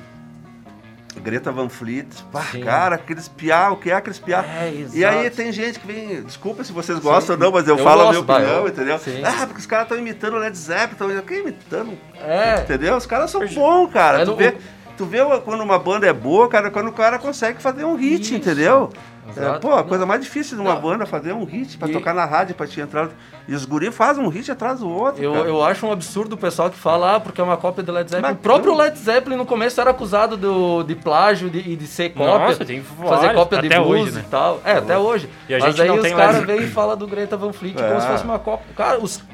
Speaker 4: Greta Van Fleet, pá,
Speaker 2: Sim.
Speaker 4: cara, aqueles piá, o que é aqueles piá?
Speaker 2: É,
Speaker 4: E aí tem gente que vem, desculpa se vocês gostam ou não, mas eu,
Speaker 2: Eu
Speaker 4: falo a minha
Speaker 2: vai,
Speaker 4: opinião,
Speaker 2: eu-
Speaker 4: entendeu?
Speaker 2: sim.
Speaker 4: Ah, porque os caras estão imitando o Led Zeppelin, estão imitando,
Speaker 2: É,
Speaker 4: entendeu? Os caras são bons, cara.
Speaker 2: É
Speaker 4: tu,
Speaker 2: no-
Speaker 4: vê, tu vê quando uma banda é boa, cara, quando o cara consegue fazer um hit,
Speaker 2: Isso.
Speaker 4: entendeu? É, pô, a coisa mais difícil de uma
Speaker 2: Não.
Speaker 4: banda é fazer um hit pra
Speaker 2: E-
Speaker 4: tocar na rádio, pra te entrar. E os guri fazem um hit atrás do outro.
Speaker 2: eu,
Speaker 4: cara.
Speaker 2: eu acho um absurdo o pessoal que fala, ah, porque é uma cópia do Led Zeppelin.
Speaker 4: Mas
Speaker 2: o próprio. Led Zeppelin no começo era acusado do, de plágio de- e de ser cópia.
Speaker 3: Nossa, tem
Speaker 2: fazer
Speaker 3: vários.
Speaker 2: cópia de
Speaker 1: até
Speaker 2: blues
Speaker 1: hoje, né?
Speaker 2: e tal. É, até hoje.
Speaker 3: E a
Speaker 2: Mas
Speaker 3: gente
Speaker 2: aí
Speaker 3: não
Speaker 2: os caras
Speaker 3: Led-
Speaker 2: vêm e falam do Greta Van Fleet
Speaker 4: É.
Speaker 2: como se fosse uma cópia. Cara, os...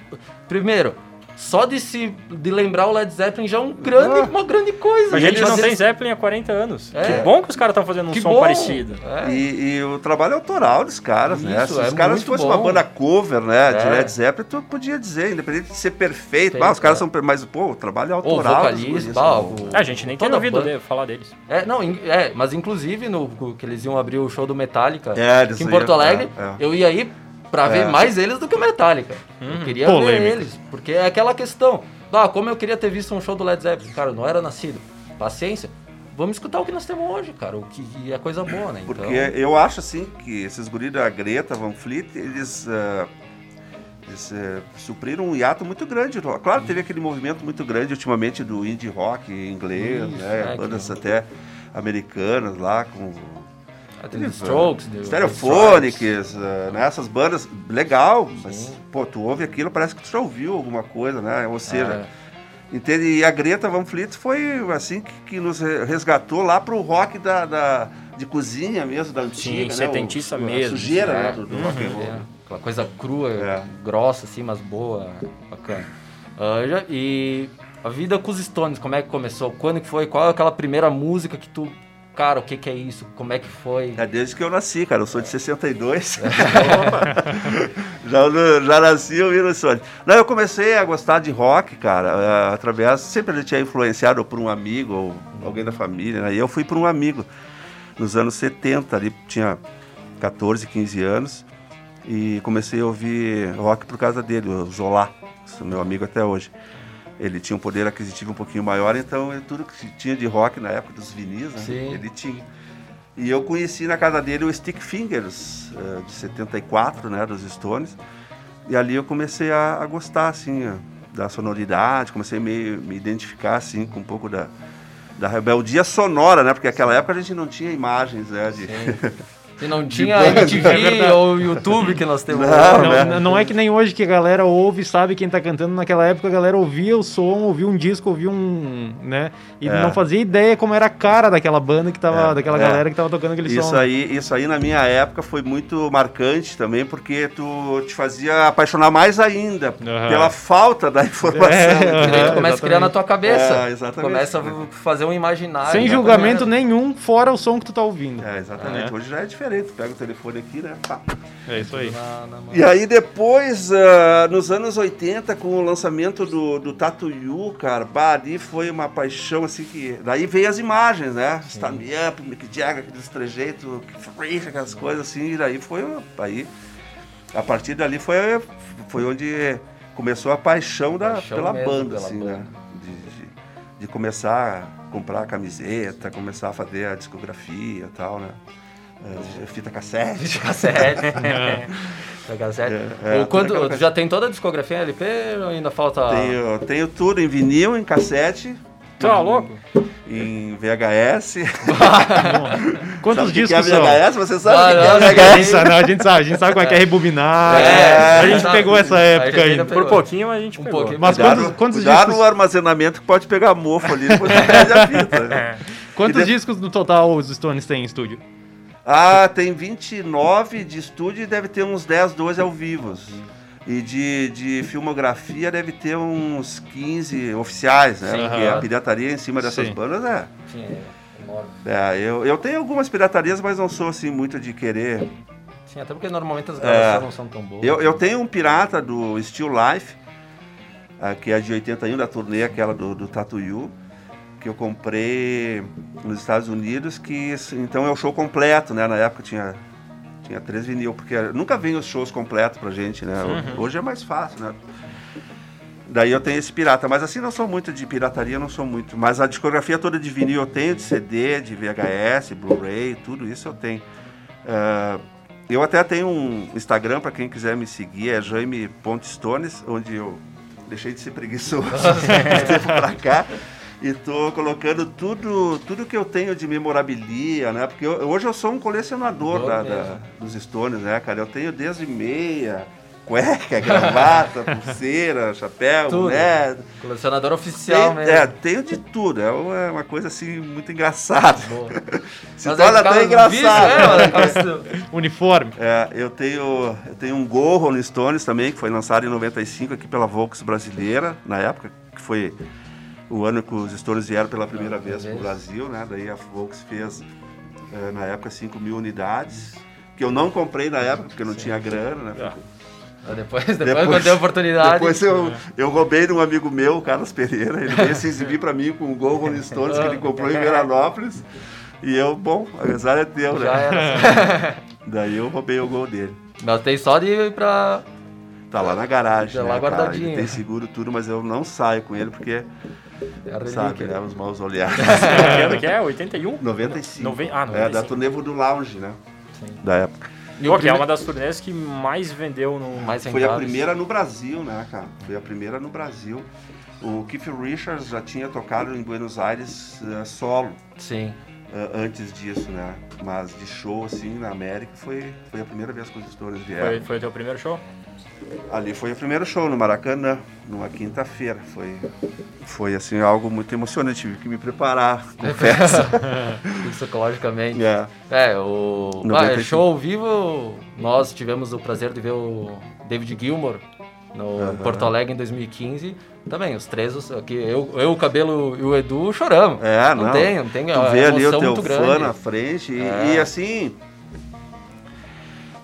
Speaker 2: primeiro, só de, se, de lembrar o Led Zeppelin já é um grande,
Speaker 4: Ah.
Speaker 2: uma grande coisa.
Speaker 3: A gente não
Speaker 2: Mas
Speaker 3: tem Zeppelin há 40 anos.
Speaker 2: É.
Speaker 3: Que bom que os caras estão fazendo um
Speaker 2: Que
Speaker 3: som
Speaker 2: bom.
Speaker 3: parecido.
Speaker 2: É.
Speaker 4: E, e o trabalho autoral dos caras, né?
Speaker 2: Isso,
Speaker 4: Se os
Speaker 2: é
Speaker 4: caras fossem uma banda cover, né, de
Speaker 2: É.
Speaker 4: Led Zeppelin, tu podia dizer, independente de ser perfeito. Ah, os caras
Speaker 2: é.
Speaker 4: são. Mas, pô, o trabalho
Speaker 2: Ou
Speaker 4: autoral. dos
Speaker 2: vocalista,
Speaker 4: guris,
Speaker 2: bah,
Speaker 4: né?
Speaker 2: o-
Speaker 3: A gente nem tem ouvido
Speaker 2: banda.
Speaker 3: de- falar deles.
Speaker 2: É, não, é, mas inclusive no que eles iam abrir o show do Metallica
Speaker 4: É,
Speaker 2: em Porto Alegre,
Speaker 4: é, é.
Speaker 2: eu ia ir pra ver
Speaker 4: É.
Speaker 2: mais eles do que o Metallica. Eu queria
Speaker 1: polêmica.
Speaker 2: ver eles, porque é aquela questão. Ah, como eu queria ter visto um show do Led Zeppelin. Cara, eu não era nascido. Paciência. Vamos escutar o que nós temos hoje, cara. O que é coisa boa, né?
Speaker 4: Porque
Speaker 2: Então,
Speaker 4: eu acho assim que esses guris da Greta, Van Fleet, eles. ah, eles eh, supriram um hiato muito grande. Claro, teve aquele movimento muito grande ultimamente do indie rock inglês,
Speaker 2: Isso,
Speaker 4: né?
Speaker 2: é,
Speaker 4: bandas
Speaker 2: que-
Speaker 4: até americanas lá, com
Speaker 2: os Strokes, os
Speaker 4: Stereophonics, eh, né? Essas bandas, legal, mas, pô, tu ouve aquilo, parece que tu já ouviu alguma coisa, né? Ou seja,
Speaker 2: É.
Speaker 4: entende? E a Greta Van Fleet foi, assim, que, que nos re- resgatou lá pro rock da, da- de cozinha mesmo, da antiga, né?
Speaker 3: setentista
Speaker 4: O- a
Speaker 3: mesmo,
Speaker 4: sujeira,
Speaker 2: é.
Speaker 4: né? Do, do rock and roll.
Speaker 2: É, aquela coisa crua,
Speaker 4: É.
Speaker 2: grossa, assim, mas boa, bacana. Ah, já- e a vida com os Stones, como é que começou? Quando que foi? Qual é aquela primeira música que tu... Cara, o que que é isso? Como é que foi?
Speaker 4: É desde que eu nasci, cara. Eu sou de 62. já, já nasci ouvindo Sonic. Não, eu comecei a gostar de rock, cara, eh, através. Sempre a gente é influenciado por um amigo ou alguém da família, né? E eu fui por um amigo nos anos 70, ali tinha 14, 15 anos. E comecei a ouvir rock por causa dele, o Zola, meu amigo até hoje. Ele tinha um poder aquisitivo um pouquinho maior, então ele- tudo que tinha de rock na época dos vinis, né, ele tinha. E eu conheci na casa dele o Stick Fingers, eh, de 74, né, dos Stones. E ali eu comecei a, a gostar, assim, da sonoridade, comecei a me, me identificar, assim, com um pouco da, da rebeldia sonora, né? Porque naquela época a gente não tinha imagens, né? De...
Speaker 2: Se não tinha MTV ou YouTube que nós temos
Speaker 4: Não,
Speaker 2: hoje.
Speaker 1: Não,
Speaker 4: né?
Speaker 1: não é que nem hoje que a galera ouve e sabe quem tá cantando. Naquela época a galera ouvia o som, ouvia um disco, ouvia um. né? E
Speaker 4: É.
Speaker 1: não fazia ideia como era a cara daquela banda que tava.
Speaker 4: É,
Speaker 1: daquela
Speaker 4: é.
Speaker 1: galera que tava tocando aquele
Speaker 4: Isso
Speaker 1: som.
Speaker 4: aí, isso aí na minha época foi muito marcante também, porque tu te fazia apaixonar mais ainda
Speaker 1: Aham.
Speaker 4: pela falta da informação.
Speaker 1: É?
Speaker 2: E
Speaker 1: É,
Speaker 2: começa a criar na tua cabeça.
Speaker 4: É, exatamente.
Speaker 2: Começa a fazer um imaginário.
Speaker 1: Sem
Speaker 2: né?
Speaker 1: julgamento nenhum, fora o som que tu tá ouvindo.
Speaker 4: É, exatamente.
Speaker 1: É.
Speaker 4: Hoje já é diferente. Pega o telefone aqui, né? Pá.
Speaker 1: É isso aí.
Speaker 2: Na- na mão.
Speaker 4: E aí depois, ah, nos anos 80, com o lançamento do, do Tatu Yu, cara, bah, ali foi uma paixão, assim, que... Daí veio as imagens, né? Stand Up, Mick Jagger, aqueles trejeitos, Freak, aquelas coisas assim, e daí foi... Aí, a partir dali foi, foi onde começou a paixão, da,
Speaker 2: Paixão
Speaker 4: pela banda,
Speaker 2: pela
Speaker 4: assim,
Speaker 2: banda.
Speaker 4: né? De, de, de começar a comprar camiseta, começar a fazer a discografia e tal, né? Eh, fita cassete.
Speaker 2: Cassete. Da cassete.
Speaker 4: É, é,
Speaker 2: Ou quando, já tem toda a discografia em LP ou ainda falta.
Speaker 4: Tenho, tenho tudo em vinil, em cassete,
Speaker 3: Tá louco?
Speaker 4: em VHS.
Speaker 1: Quantos
Speaker 4: Sabe que
Speaker 1: discos
Speaker 4: que é
Speaker 1: são?
Speaker 4: VHS? Você sabe
Speaker 2: Ah,
Speaker 4: que, que
Speaker 2: não,
Speaker 4: é VHS?
Speaker 1: Não, a gente sabe, a gente sabe como é que é rebobinar.
Speaker 2: É,
Speaker 1: a gente
Speaker 2: tá.
Speaker 1: pegou essa época
Speaker 2: ainda pegou.
Speaker 3: Por pouquinho a gente
Speaker 2: Um
Speaker 3: pegou.
Speaker 2: pouquinho.
Speaker 1: Mas
Speaker 4: Cuidado,
Speaker 1: quantos, quantos
Speaker 4: cuidado
Speaker 1: discos,
Speaker 4: no armazenamento que pode pegar mofo ali, depois perde a fita. né?
Speaker 1: quantos
Speaker 4: E de-
Speaker 1: discos no total os Stones têm em estúdio?
Speaker 4: Ah, tem 29 de estúdio e deve ter uns 10, 12 ao vivo. E de, de filmografia deve ter uns 15 oficiais, né?
Speaker 1: Sim.
Speaker 4: Porque a pirataria em cima dessas
Speaker 1: Sim.
Speaker 4: bandas é.
Speaker 2: Sim, é
Speaker 4: é eu, eu tenho algumas piratarias, mas não sou assim muito de querer
Speaker 2: Sim, até porque normalmente as gravações
Speaker 4: É.
Speaker 2: não são tão boas.
Speaker 4: Eu, eu tenho um pirata do Still Life, ah, que é de 81, da turnê aquela do, do Tatu Yu, que eu comprei nos Estados Unidos, que então é o show completo, né? Na época tinha, tinha três vinil, porque nunca vem os shows completos pra gente, né? Hoje é mais fácil, né? Daí eu tenho esse pirata, mas assim não sou muito de pirataria, não sou muito. Mas a discografia toda de vinil eu tenho, de CD, de VHS, Blu-ray, tudo isso eu tenho. Ah, eu até tenho um Instagram para quem quiser me seguir, é jaime.stones, onde eu deixei de ser preguiçoso tempo pra cá. E tô colocando tudo, tudo que eu tenho de memorabilia, né? Porque eu- hoje eu sou um colecionador
Speaker 2: Dor
Speaker 4: da- da- dos Stones, né, cara? Eu tenho desde meia, cueca, gravata, pulseira, chapéu,
Speaker 2: Tudo.
Speaker 4: né?
Speaker 2: Colecionador oficial
Speaker 4: Tenho,
Speaker 2: mesmo.
Speaker 4: é, tenho de tudo. É uma, é uma coisa assim muito engraçada. Se
Speaker 2: Mas
Speaker 4: torna
Speaker 2: aí, por
Speaker 4: até
Speaker 2: vício,
Speaker 4: engraçado.
Speaker 2: é, sendo-
Speaker 1: Uniforme.
Speaker 4: É, eu tenho, eu tenho um Go Rolling Stones também, que foi lançado em 95 aqui pela Volks brasileira, na época, que foi o ano que os Stones vieram pela primeira vez para o. Brasil, né? Daí a Volks fez, eh, na época, 5 mil unidades, que eu não comprei na época, porque eu não tinha grana, né?
Speaker 2: Aí Depois, depois, quando tem oportunidade.
Speaker 4: Depois eu, eu roubei de um amigo meu, o Carlos Pereira, ele veio se exibir para mim com o Go Rolling Stones que ele comprou em Veranópolis, e eu, bom, a azar é teu,
Speaker 2: Já
Speaker 4: né?
Speaker 2: era.
Speaker 4: Daí eu roubei o gol dele.
Speaker 2: Mas tem só de ir pra.
Speaker 4: Tá lá na garagem,
Speaker 2: Tá
Speaker 4: né,
Speaker 2: lá guardadinho.
Speaker 4: Ele tem seguro tudo, mas eu não saio com ele porque,
Speaker 2: É a relíquia.
Speaker 4: sabe, né? Os maus olhares.
Speaker 3: Que ano que é? 81?
Speaker 4: 95.
Speaker 3: Noven- ah,
Speaker 4: É, da
Speaker 3: 95.
Speaker 4: turnê do Lounge, né?
Speaker 2: Sim.
Speaker 4: Da época.
Speaker 2: E o
Speaker 3: Pô, que é
Speaker 2: primeiro-
Speaker 3: uma das turnês que mais vendeu no...
Speaker 2: mais
Speaker 4: Foi a primeira no Brasil, né, cara? Foi a primeira no Brasil. O Keith Richards já tinha tocado em Buenos Aires eh, solo
Speaker 2: Sim.
Speaker 4: Antes disso, né? Mas de show, assim, na América, foi, foi a primeira vez que os Stones vieram.
Speaker 3: Foi, foi o teu primeiro show?
Speaker 4: Ali foi o primeiro show no Maracanã, numa quinta-feira. Foi, foi assim, algo muito emocionante. Tive que me preparar, confesso.
Speaker 2: Psicologicamente.
Speaker 4: é.
Speaker 2: É, o. Ah,
Speaker 4: 95.
Speaker 2: show ao vivo, nós tivemos o prazer de ver o David Gilmour no
Speaker 4: Aham.
Speaker 2: Porto Alegre em 2015. Também, os três, os- aqui, eu, eu, o Cabelo e o Edu choramos.
Speaker 4: É,
Speaker 2: não,
Speaker 4: não.
Speaker 2: tem, não tem
Speaker 4: Tu
Speaker 2: a
Speaker 4: vê ali o teu fã
Speaker 2: grande.
Speaker 4: na frente e,
Speaker 2: É.
Speaker 4: e assim,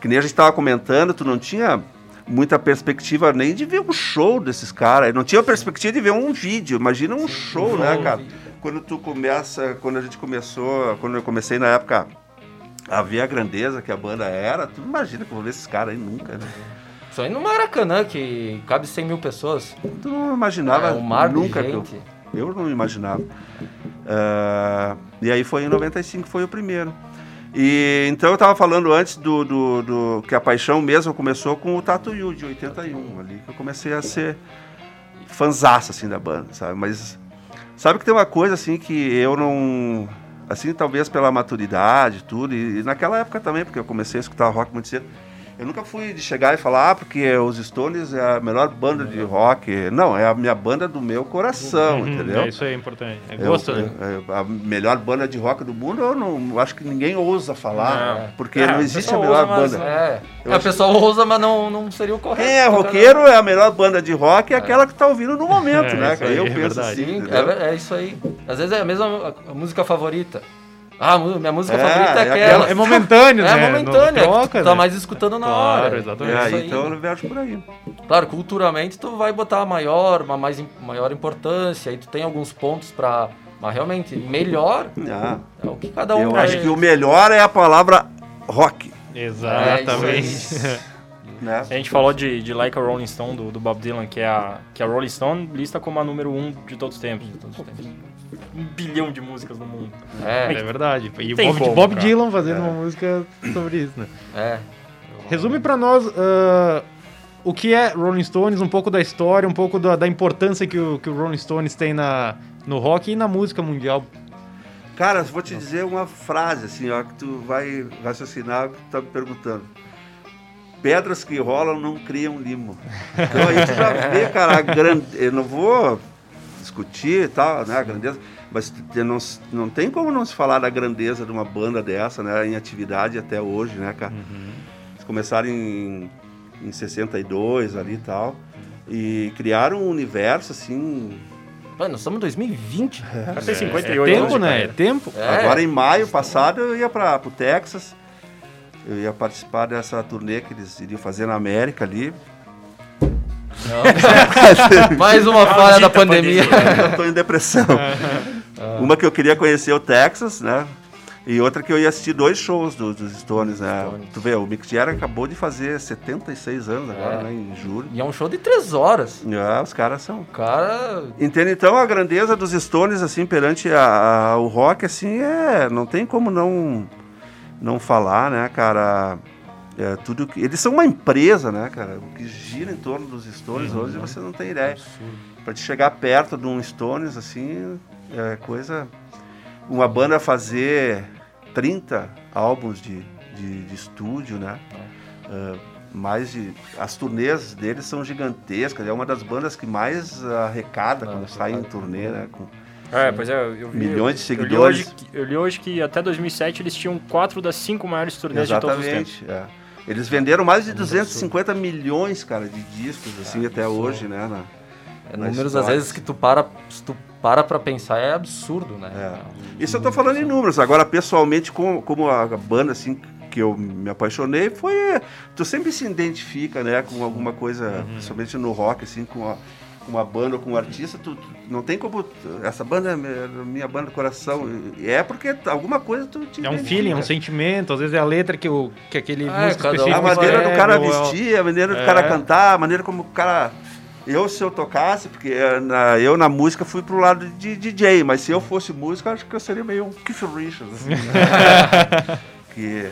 Speaker 4: que nem a gente tava comentando, tu não tinha muita perspectiva nem de ver um show desses caras, não tinha perspectiva de ver um vídeo, imagina um show, né,
Speaker 2: show,
Speaker 4: cara?
Speaker 2: vídeo.
Speaker 4: Quando tu começa, quando a gente começou, quando eu comecei na época a ver a grandeza que a banda era, tu imagina que eu vou ver esses caras aí nunca, né?
Speaker 2: Só no Maracanã, que cabe 100 mil pessoas.
Speaker 4: Tu não imaginava
Speaker 2: É, um mar
Speaker 4: nunca que eu, eu não imaginava. Ah, e aí foi em 95 foi o primeiro. E então eu tava falando antes do, do, do- que a paixão mesmo começou com o Tatu Yu de 81, ali que eu comecei a ser fanzaço assim da banda, sabe? Mas sabe que tem uma coisa assim que eu não assim talvez pela maturidade tudo e, e naquela época também, porque eu comecei a escutar rock muito cedo. Eu nunca fui de chegar e falar, ah, porque os Stones é a melhor banda de rock. Não, é a minha banda do meu coração,
Speaker 1: Uhum,
Speaker 4: entendeu?
Speaker 1: É isso aí, é importante. É
Speaker 4: Eu-
Speaker 1: gosto, né?
Speaker 4: eu- a melhor banda de rock do mundo, eu não acho que ninguém ousa falar,
Speaker 3: Não.
Speaker 4: porque
Speaker 3: É,
Speaker 4: não existe a
Speaker 3: pessoal
Speaker 4: melhor
Speaker 3: ousa, mas
Speaker 4: banda.
Speaker 2: É,
Speaker 4: Eu
Speaker 2: a pessoa usa, mas não, não seria o correto.
Speaker 4: É roqueiro é a melhor banda de rock, é aquela que tá ouvindo no momento,
Speaker 1: É,
Speaker 4: né?
Speaker 1: aí,
Speaker 4: eu
Speaker 1: é
Speaker 4: penso
Speaker 1: verdade.
Speaker 4: assim,
Speaker 2: é, é isso aí. Às vezes é a mesma a- a música favorita. Ah, minha música
Speaker 4: É,
Speaker 2: favorita é
Speaker 4: é
Speaker 2: aquela.
Speaker 1: É momentâneo,
Speaker 2: É
Speaker 1: né?
Speaker 2: momentâneo, é que
Speaker 1: troca,
Speaker 2: tu tá
Speaker 1: né?
Speaker 2: mais escutando na
Speaker 1: Claro,
Speaker 2: hora.
Speaker 1: exatamente.
Speaker 2: É isso aí.
Speaker 4: então eu vejo por aí.
Speaker 2: Claro, culturalmente tu vai botar a maior, uma mais, maior importância, aí tu tem alguns pontos pra. Mas realmente, melhor
Speaker 4: Ah,
Speaker 2: é o que cada um
Speaker 4: eu
Speaker 2: vai-
Speaker 4: acho que o melhor é a palavra rock.
Speaker 1: Exatamente.
Speaker 4: Né?
Speaker 3: A gente falou de, de Like a Rolling Stone, do, do Bob Dylan, que é a, que a Rolling Stone lista como a número um de todos os tempos. Um bilhão de músicas no mundo.
Speaker 2: É,
Speaker 1: É verdade. E o Bob,
Speaker 3: como,
Speaker 1: Bob. Dylan fazendo uma música sobre isso, né?
Speaker 2: é.
Speaker 1: Resume pra nós ah, o que é Rolling Stones, um pouco da história, um pouco da, da importância que o, que o Rolling Stones tem na, no rock e na música mundial.
Speaker 4: Cara, vou te dizer uma frase assim, ó, que tu vai raciocinar o que tu tá me perguntando. Pedras que rolam não criam limo. Então aí tu já vê, cara, a grande. Eu não vou discutir e tal, né, a grandeza, mas não, não tem como não se falar da grandeza de uma banda dessa, né, em atividade até hoje, né, cara? Eles começaram em, em 62 ali e tal, e criaram um universo assim.
Speaker 2: Mano, nós estamos em 2020.
Speaker 3: Vai ter
Speaker 1: É
Speaker 3: 58 anos
Speaker 1: tempo, né? É tempo.
Speaker 2: É.
Speaker 4: Agora em maio passado eu ia para o Texas. Eu ia participar dessa turnê que eles iriam fazer na América ali.
Speaker 2: Mais uma falha da
Speaker 3: Maldita
Speaker 2: pandemia.
Speaker 4: eu tô em depressão. Uma que eu queria conhecer o Texas, né? E outra que eu ia assistir dois shows do- dos Stones, né?
Speaker 2: Stones.
Speaker 4: Tu vê, o Mick Jagger acabou de fazer 76 anos agora,
Speaker 2: É.
Speaker 4: né? Em julho.
Speaker 2: E é um show de três horas.
Speaker 4: Ah, os caras são.
Speaker 2: O cara.
Speaker 4: Entende? Então a grandeza dos Stones, assim, perante a- a- o rock, assim, é. Não tem como não, não falar, né, cara? É, tudo que, eles são uma empresa, né, cara? O que gira em torno dos Stones hoje você não tem ideia. Pra te chegar perto de um Stones, assim, é coisa. Uma banda fazer 30 álbuns de, de, de estúdio, né? Ah, mais de. As turnês deles são gigantescas. É uma das bandas que mais arrecada
Speaker 2: Não,
Speaker 4: quando sai em turnê, né? Com-
Speaker 3: É, pois é, eu vi.
Speaker 4: Milhões de
Speaker 3: eu li
Speaker 4: seguidores.
Speaker 3: hoje Eu li hoje que até 2007 eles tinham quatro das cinco maiores turnês de todos os tempos.
Speaker 4: Exatamente. é. Eles venderam mais de 250 milhões, cara, de discos, assim, até hoje, né? na-
Speaker 2: É
Speaker 4: na
Speaker 2: números, às
Speaker 4: história.
Speaker 2: vezes, que tu para, se tu para pra pensar, é absurdo, né?
Speaker 4: É. Isso eu tô falando em números. Agora, pessoalmente, como, como a banda, assim, que eu me apaixonei, foi... Tu sempre se identifica, né, com alguma coisa,
Speaker 2: Uhum.
Speaker 4: principalmente no rock, assim, com a com uma banda ou com um artista, tu, tu- não tem como... Essa banda é minha, minha banda do coração. E É porque alguma coisa tu te
Speaker 1: É um feeling, é um sentimento. Às vezes é a letra que, o, que aquele
Speaker 2: É,
Speaker 1: músico
Speaker 2: cada um
Speaker 4: A maneira do cara
Speaker 1: é
Speaker 4: vestir, a maneira do
Speaker 1: É.
Speaker 4: cara cantar, a maneira como o cara. Eu, se eu tocasse, porque eh, na- eu na música fui pro lado de DJ, mas se eu fosse músico, acho que eu seria meio um Keith Richards. Assim, né? que,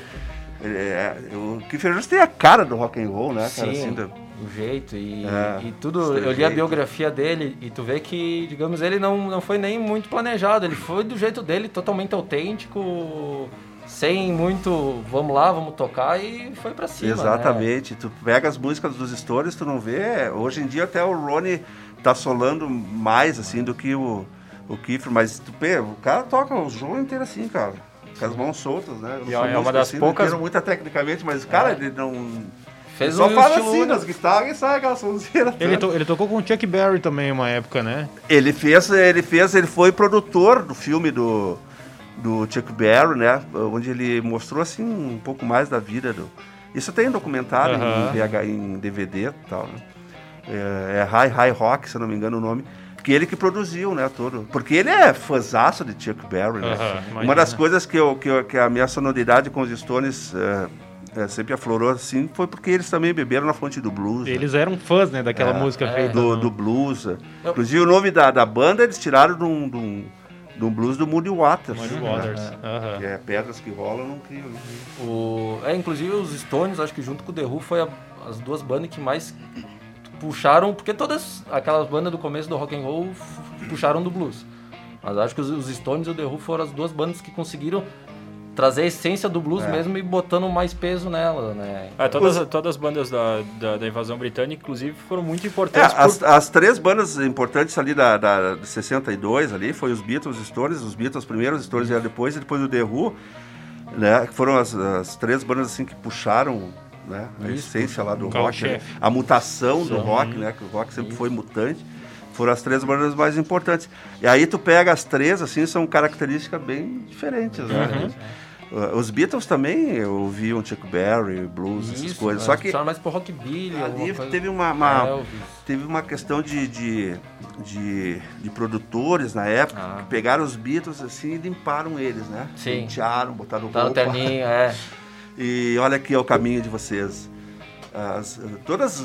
Speaker 4: é, o Keith Richards tem a cara do rock and roll, né, cara?
Speaker 2: Sim,
Speaker 4: Assim, do-
Speaker 2: o jeito e,
Speaker 4: É,
Speaker 2: e tudo. Eu li a biografia dele e tu vê que, digamos, ele não, não foi nem muito planejado. Ele foi do jeito dele, totalmente autêntico, sem muito vamos lá, vamos tocar e foi pra cima. né?
Speaker 4: Exatamente. Tu pega as músicas dos Stories, tu não vê. Hoje em dia até o Ronnie tá solando mais assim do que o, o Kiefer, mas tu pega, o cara toca o jogo inteiro assim, cara. Com as mãos soltas, né? Eu não
Speaker 3: E
Speaker 4: sou
Speaker 3: é uma das
Speaker 4: assim,
Speaker 3: poucas-
Speaker 4: Não muito tecnicamente, mas o cara, ele não.
Speaker 2: Fez
Speaker 4: ele só
Speaker 2: um
Speaker 4: fala
Speaker 2: estilo
Speaker 4: assim nas guitarras e sai aquela sonzeira.
Speaker 1: Ele, to- ele tocou com o Chuck Berry também uma época, né?
Speaker 4: Ele fez, ele fez, ele foi produtor do filme do, do Chuck Berry, né? Onde ele mostrou assim um pouco mais da vida do. Isso tem documentado
Speaker 1: Aham.
Speaker 4: em, VH, em DVD e tal, né? É, é High High Rock, se eu não me engano o nome. Que ele que produziu, né, todo. Porque ele é fãzaço de Chuck Berry, né? Uma das coisas que, eu, que, eu- que a minha sonoridade com os Stones é, é, sempre aflorou assim foi porque eles também beberam na fonte do blues. né?
Speaker 1: Eles eram fãs, né, daquela
Speaker 4: É,
Speaker 1: música
Speaker 2: é.
Speaker 1: feita.
Speaker 4: do,
Speaker 1: no-
Speaker 4: do blues.
Speaker 2: Eu-
Speaker 4: Inclusive o nome da, da banda eles tiraram de um, de um, de um blues do Moody Waters.
Speaker 1: Muddy
Speaker 4: né?
Speaker 1: Waters.
Speaker 4: Que é pedras que rolam, não criam.
Speaker 2: O, é, inclusive os Stones, acho que junto com o The Who foi a- as duas bandas que mais puxaram, porque todas aquelas bandas do começo do rock and roll puxaram do blues. Mas acho que os, os Stones e o The Who foram as duas bandas que conseguiram trazer a essência do blues
Speaker 4: É.
Speaker 2: mesmo e botando mais peso nela, né?
Speaker 3: É, todas, todas as bandas da, da, da invasão britânica, inclusive, foram muito
Speaker 4: É,
Speaker 3: importantes. por-
Speaker 4: as, as três bandas importantes ali da, da, de 62 ali foi os Beatles, os Stones, os Beatles primeiro, os Stones vieram depois e depois o The Who, né? Que foram as, as três bandas assim que puxaram né, a
Speaker 2: Isso,
Speaker 4: essência lá do rock, né? a mutação do rock, né? Que o rock sempre foi mutante. Foram as três bandas mais importantes. E aí tu pega as três, assim, são características bem diferentes, né? Uh, Os Beatles também ouviam Chuck Berry, blues, essas
Speaker 2: Isso,
Speaker 4: coisas.
Speaker 2: né?
Speaker 4: Só que
Speaker 2: mais pro rockabilly.
Speaker 4: ali teve uma, uma-
Speaker 2: É,
Speaker 4: teve uma questão de, de, de, de produtores na época
Speaker 2: Ah.
Speaker 4: que pegaram os Beatles assim e limparam eles, né?
Speaker 2: Sim.
Speaker 4: Pentearam, botaram
Speaker 2: no
Speaker 4: roupa.
Speaker 2: terninho, é.
Speaker 4: E olha aqui é o caminho de vocês. As- todas,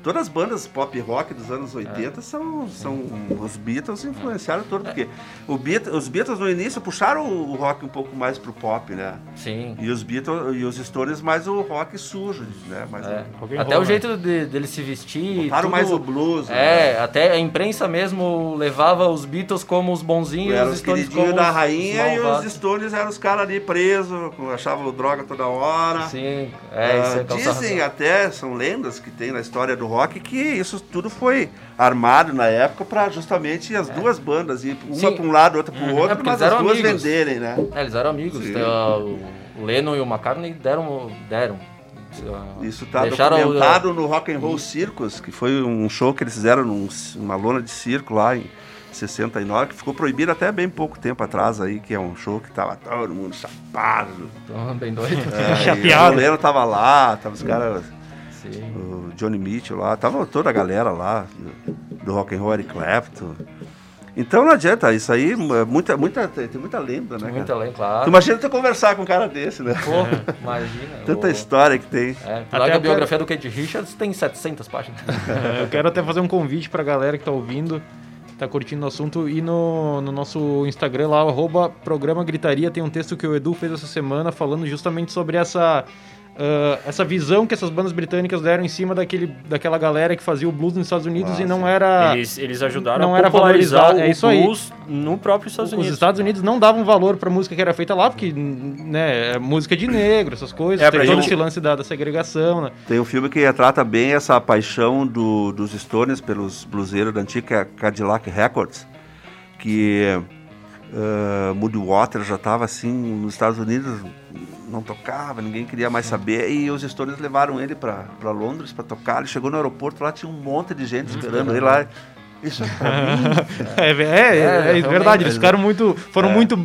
Speaker 4: todas as bandas pop rock dos anos 80 são, são os Beatles influenciaram todo, porque o Beat, os Beatles no início puxaram o rock um pouco mais pro pop, né?
Speaker 2: Sim.
Speaker 4: E os Beatles e os Stones mais o rock sujo, né? Mais
Speaker 2: É.
Speaker 4: o-
Speaker 2: Até
Speaker 1: roll,
Speaker 2: o
Speaker 1: né?
Speaker 2: jeito de- dele se vestir.
Speaker 4: Botaram
Speaker 2: tudo-
Speaker 4: mais o blues. né?
Speaker 2: É, até a imprensa mesmo levava os Beatles como os bonzinhos
Speaker 4: Eram
Speaker 2: os
Speaker 4: os
Speaker 2: Stones
Speaker 4: queridinhos
Speaker 2: como
Speaker 4: da rainha
Speaker 2: os
Speaker 4: e os. Stones eram os caras ali presos, achavam droga toda hora.
Speaker 2: Sim, é, isso
Speaker 4: Ah,
Speaker 2: é calçado.
Speaker 4: dizem até, são lendas que tem na história do rock, que isso tudo foi armado na época para justamente as duas bandas ir uma
Speaker 2: É. Sim.
Speaker 4: para um lado, outra para o
Speaker 2: É,
Speaker 4: outro,
Speaker 2: porque
Speaker 4: mas
Speaker 2: eles
Speaker 4: as
Speaker 2: eram
Speaker 4: duas
Speaker 2: amigos.
Speaker 4: venderem, né?
Speaker 2: É, eles eram amigos.
Speaker 4: Sim.
Speaker 2: Tem, ó, o Lennon e o McCartney deram. deram. Ah,
Speaker 4: Isso tá
Speaker 2: deixaram o-
Speaker 4: documentado no Rock and Roll Circus, que foi um show que eles fizeram num- numa lona de circo lá em 69, que ficou proibido até bem pouco tempo atrás aí, que é um show que tava todo mundo chapado.
Speaker 2: Tão bem doido.
Speaker 4: É,
Speaker 1: Chapeado.
Speaker 4: e O Leno tava lá, tava os caras,
Speaker 2: Sim.
Speaker 4: o Johnny Mitchell lá, tava toda a galera lá do, do Rock and Roll, Eric Clapton. Então não adianta, isso aí, é muita, muita, tem tem muita lenda, né? Cara?
Speaker 2: além, claro.
Speaker 4: Tu imagina tu conversar com um cara desse, né?
Speaker 2: Porra, imagina.
Speaker 4: Tanta
Speaker 2: o-
Speaker 4: história que tem.
Speaker 2: É,
Speaker 1: Até
Speaker 2: a biografia do Kate Richards tem 700 páginas.
Speaker 1: É, Eu quero até fazer um convite pra galera que tá ouvindo, tá curtindo o assunto, e no, no nosso Instagram lá, arroba programa Gritaria, tem um texto que o Edu fez essa semana falando justamente sobre essa, ah, essa visão que essas bandas britânicas deram em cima daquele, daquela galera que fazia o blues nos Estados Unidos
Speaker 4: Ah,
Speaker 1: e não era...
Speaker 3: Eles, eles ajudaram
Speaker 1: não
Speaker 3: a
Speaker 1: era
Speaker 3: popularizar
Speaker 1: valorizado, é
Speaker 3: o
Speaker 1: isso aí.
Speaker 3: blues no próprio Estados
Speaker 1: Os
Speaker 3: Unidos.
Speaker 1: Estados Unidos não davam valor pra música que era feita lá, porque né, é música de negro, essas coisas,
Speaker 3: É,
Speaker 1: tem todo
Speaker 3: gente-
Speaker 1: esse lance da, da segregação, né?
Speaker 4: Tem um filme que retrata bem essa paixão do- dos Stones pelos bluseiros da antiga Cadillac Records, que uh, Muddy Waters já estava assim nos Estados Unidos, não tocava, ninguém queria mais saber, e os Stones levaram ele para Londres para tocar. Ele chegou no aeroporto, lá tinha um monte de gente esperando ele lá. Isso é.
Speaker 1: É, é, é, é verdade, eles ficaram muito, foram muito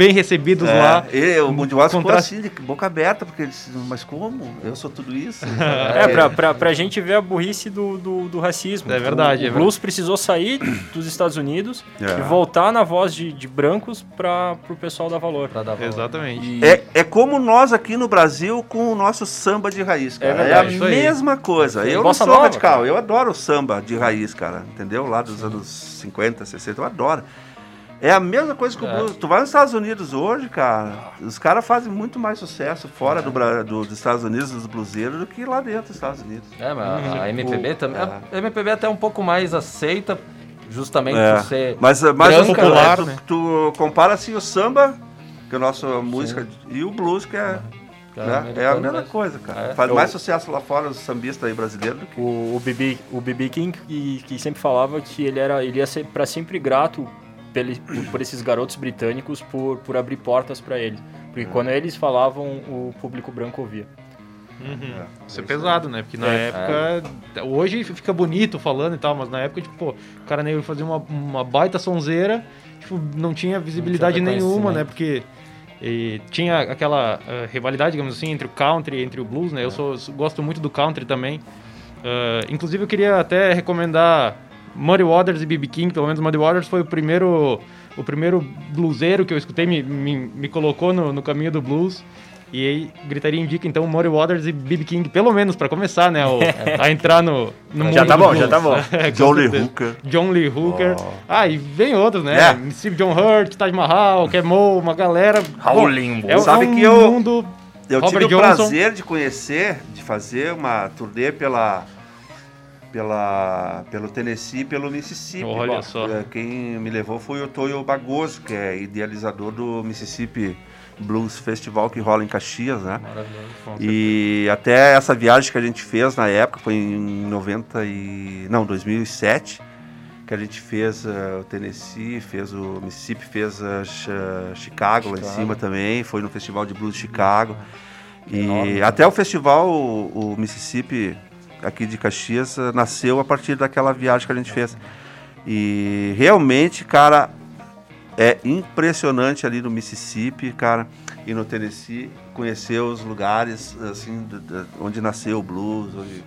Speaker 1: bem recebidos lá.
Speaker 4: É, e o ficou
Speaker 1: Contraste.
Speaker 4: assim, de boca aberta, porque ele disse, mas como? Eu sou tudo isso?
Speaker 3: É, pra, pra, pra gente ver a burrice do, do, do racismo.
Speaker 1: É verdade,
Speaker 3: O,
Speaker 1: é
Speaker 3: o blues precisou sair dos Estados Unidos
Speaker 4: É.
Speaker 3: e voltar na voz de, de brancos para pro pessoal dar valor.
Speaker 2: Pra dar valor.
Speaker 1: Exatamente.
Speaker 4: É, é como nós aqui no Brasil com o nosso samba de raiz, cara. É,
Speaker 3: verdade,
Speaker 4: a mesma coisa. Eu não
Speaker 3: Bossa
Speaker 4: sou
Speaker 3: nova,
Speaker 4: radical,
Speaker 3: cara.
Speaker 4: eu adoro o samba de raiz, cara. Entendeu? Lá dos anos 50, 60, eu adoro. É a mesma coisa que o
Speaker 2: É.
Speaker 4: blues. Tu vai nos Estados Unidos hoje, cara, os caras fazem muito mais sucesso fora do, do- dos Estados Unidos, dos bluseiros, do que lá dentro dos Estados Unidos.
Speaker 2: É, mas a MPB também.
Speaker 4: é.
Speaker 2: A MPB é até um pouco mais aceita, justamente
Speaker 4: É.
Speaker 2: por ser.
Speaker 4: Mas, mas
Speaker 2: branca,
Speaker 1: popular,
Speaker 4: tu,
Speaker 1: né?
Speaker 4: tu compara assim o samba, que é a nossa música, e o blues, que é,
Speaker 2: é
Speaker 4: né? é a mesma
Speaker 2: mesmo.
Speaker 4: coisa, cara.
Speaker 2: É.
Speaker 4: Faz
Speaker 3: Eu-
Speaker 4: mais sucesso lá fora, os sambistas aí brasileiros, do que
Speaker 3: O, o BB o BB King que, que sempre falava que ele era ele ia ser para sempre grato por, por esses garotos britânicos por, por abrir portas para ele, porque quando eles falavam o público branco ouvia.
Speaker 1: Uhum. Isso é pesado, né? Porque na
Speaker 3: É.
Speaker 1: época. Hoje fica bonito falando e tal, mas na época, tipo, pô, o cara negro fazia uma, uma baita sonzeira, tipo, não tinha visibilidade nenhuma,
Speaker 2: reconhecimento.
Speaker 1: né? Porque e tinha aquela eh, rivalidade, digamos assim, entre o country e entre o blues, né? Eu sou, sou- gosto muito do country também. Ah, inclusive, eu queria até recomendar Muddy Waters e B.B. King, pelo menos Muddy Waters foi o primeiro, o primeiro bluseiro que eu escutei, me, me, me colocou no, no caminho do blues. E aí, gritaria indica então Muddy Waters e B.B. King, pelo menos pra começar, né? o- a entrar no, no
Speaker 3: Já tá
Speaker 1: do
Speaker 3: bom,
Speaker 1: blues.
Speaker 3: já tá bom.
Speaker 4: John Lee. Hooker.
Speaker 1: John Lee Hooker.
Speaker 4: Oh.
Speaker 1: Ah, e vem outros, né?
Speaker 4: É.
Speaker 1: Steve John Hurt, Taj Mahal, Kemo, uma galera.
Speaker 3: Raul Limbo.
Speaker 1: É,
Speaker 4: Sabe
Speaker 1: é um
Speaker 4: que eu-
Speaker 1: mundo.
Speaker 4: Eu
Speaker 1: Robert
Speaker 4: tive o
Speaker 1: Johnson.
Speaker 4: prazer de conhecer, de fazer uma turnê pela, pela, pelo Tennessee e pelo Mississippi.
Speaker 1: Olha
Speaker 4: Bom,
Speaker 1: só.
Speaker 4: eh, Quem me levou foi o Toyo Bagoso, que é idealizador do Mississippi Blues Festival que rola em Caxias, né?
Speaker 2: Maravilhoso.
Speaker 4: E até essa viagem que a gente fez na época foi em 90 e não, 2007, que a gente fez eh, o Tennessee, fez o Mississippi, fez a Chi- Chicago lá em
Speaker 2: Chicago.
Speaker 4: cima também, foi no Festival de Blues de Chicago. E
Speaker 2: Enorme.
Speaker 4: até o festival, o, o Mississippi aqui de Caxias, eh, nasceu a partir daquela viagem que a gente fez. E realmente, cara, é impressionante ali no Mississippi, cara, e no Tennessee, conhecer os lugares, assim, onde nasceu o blues, onde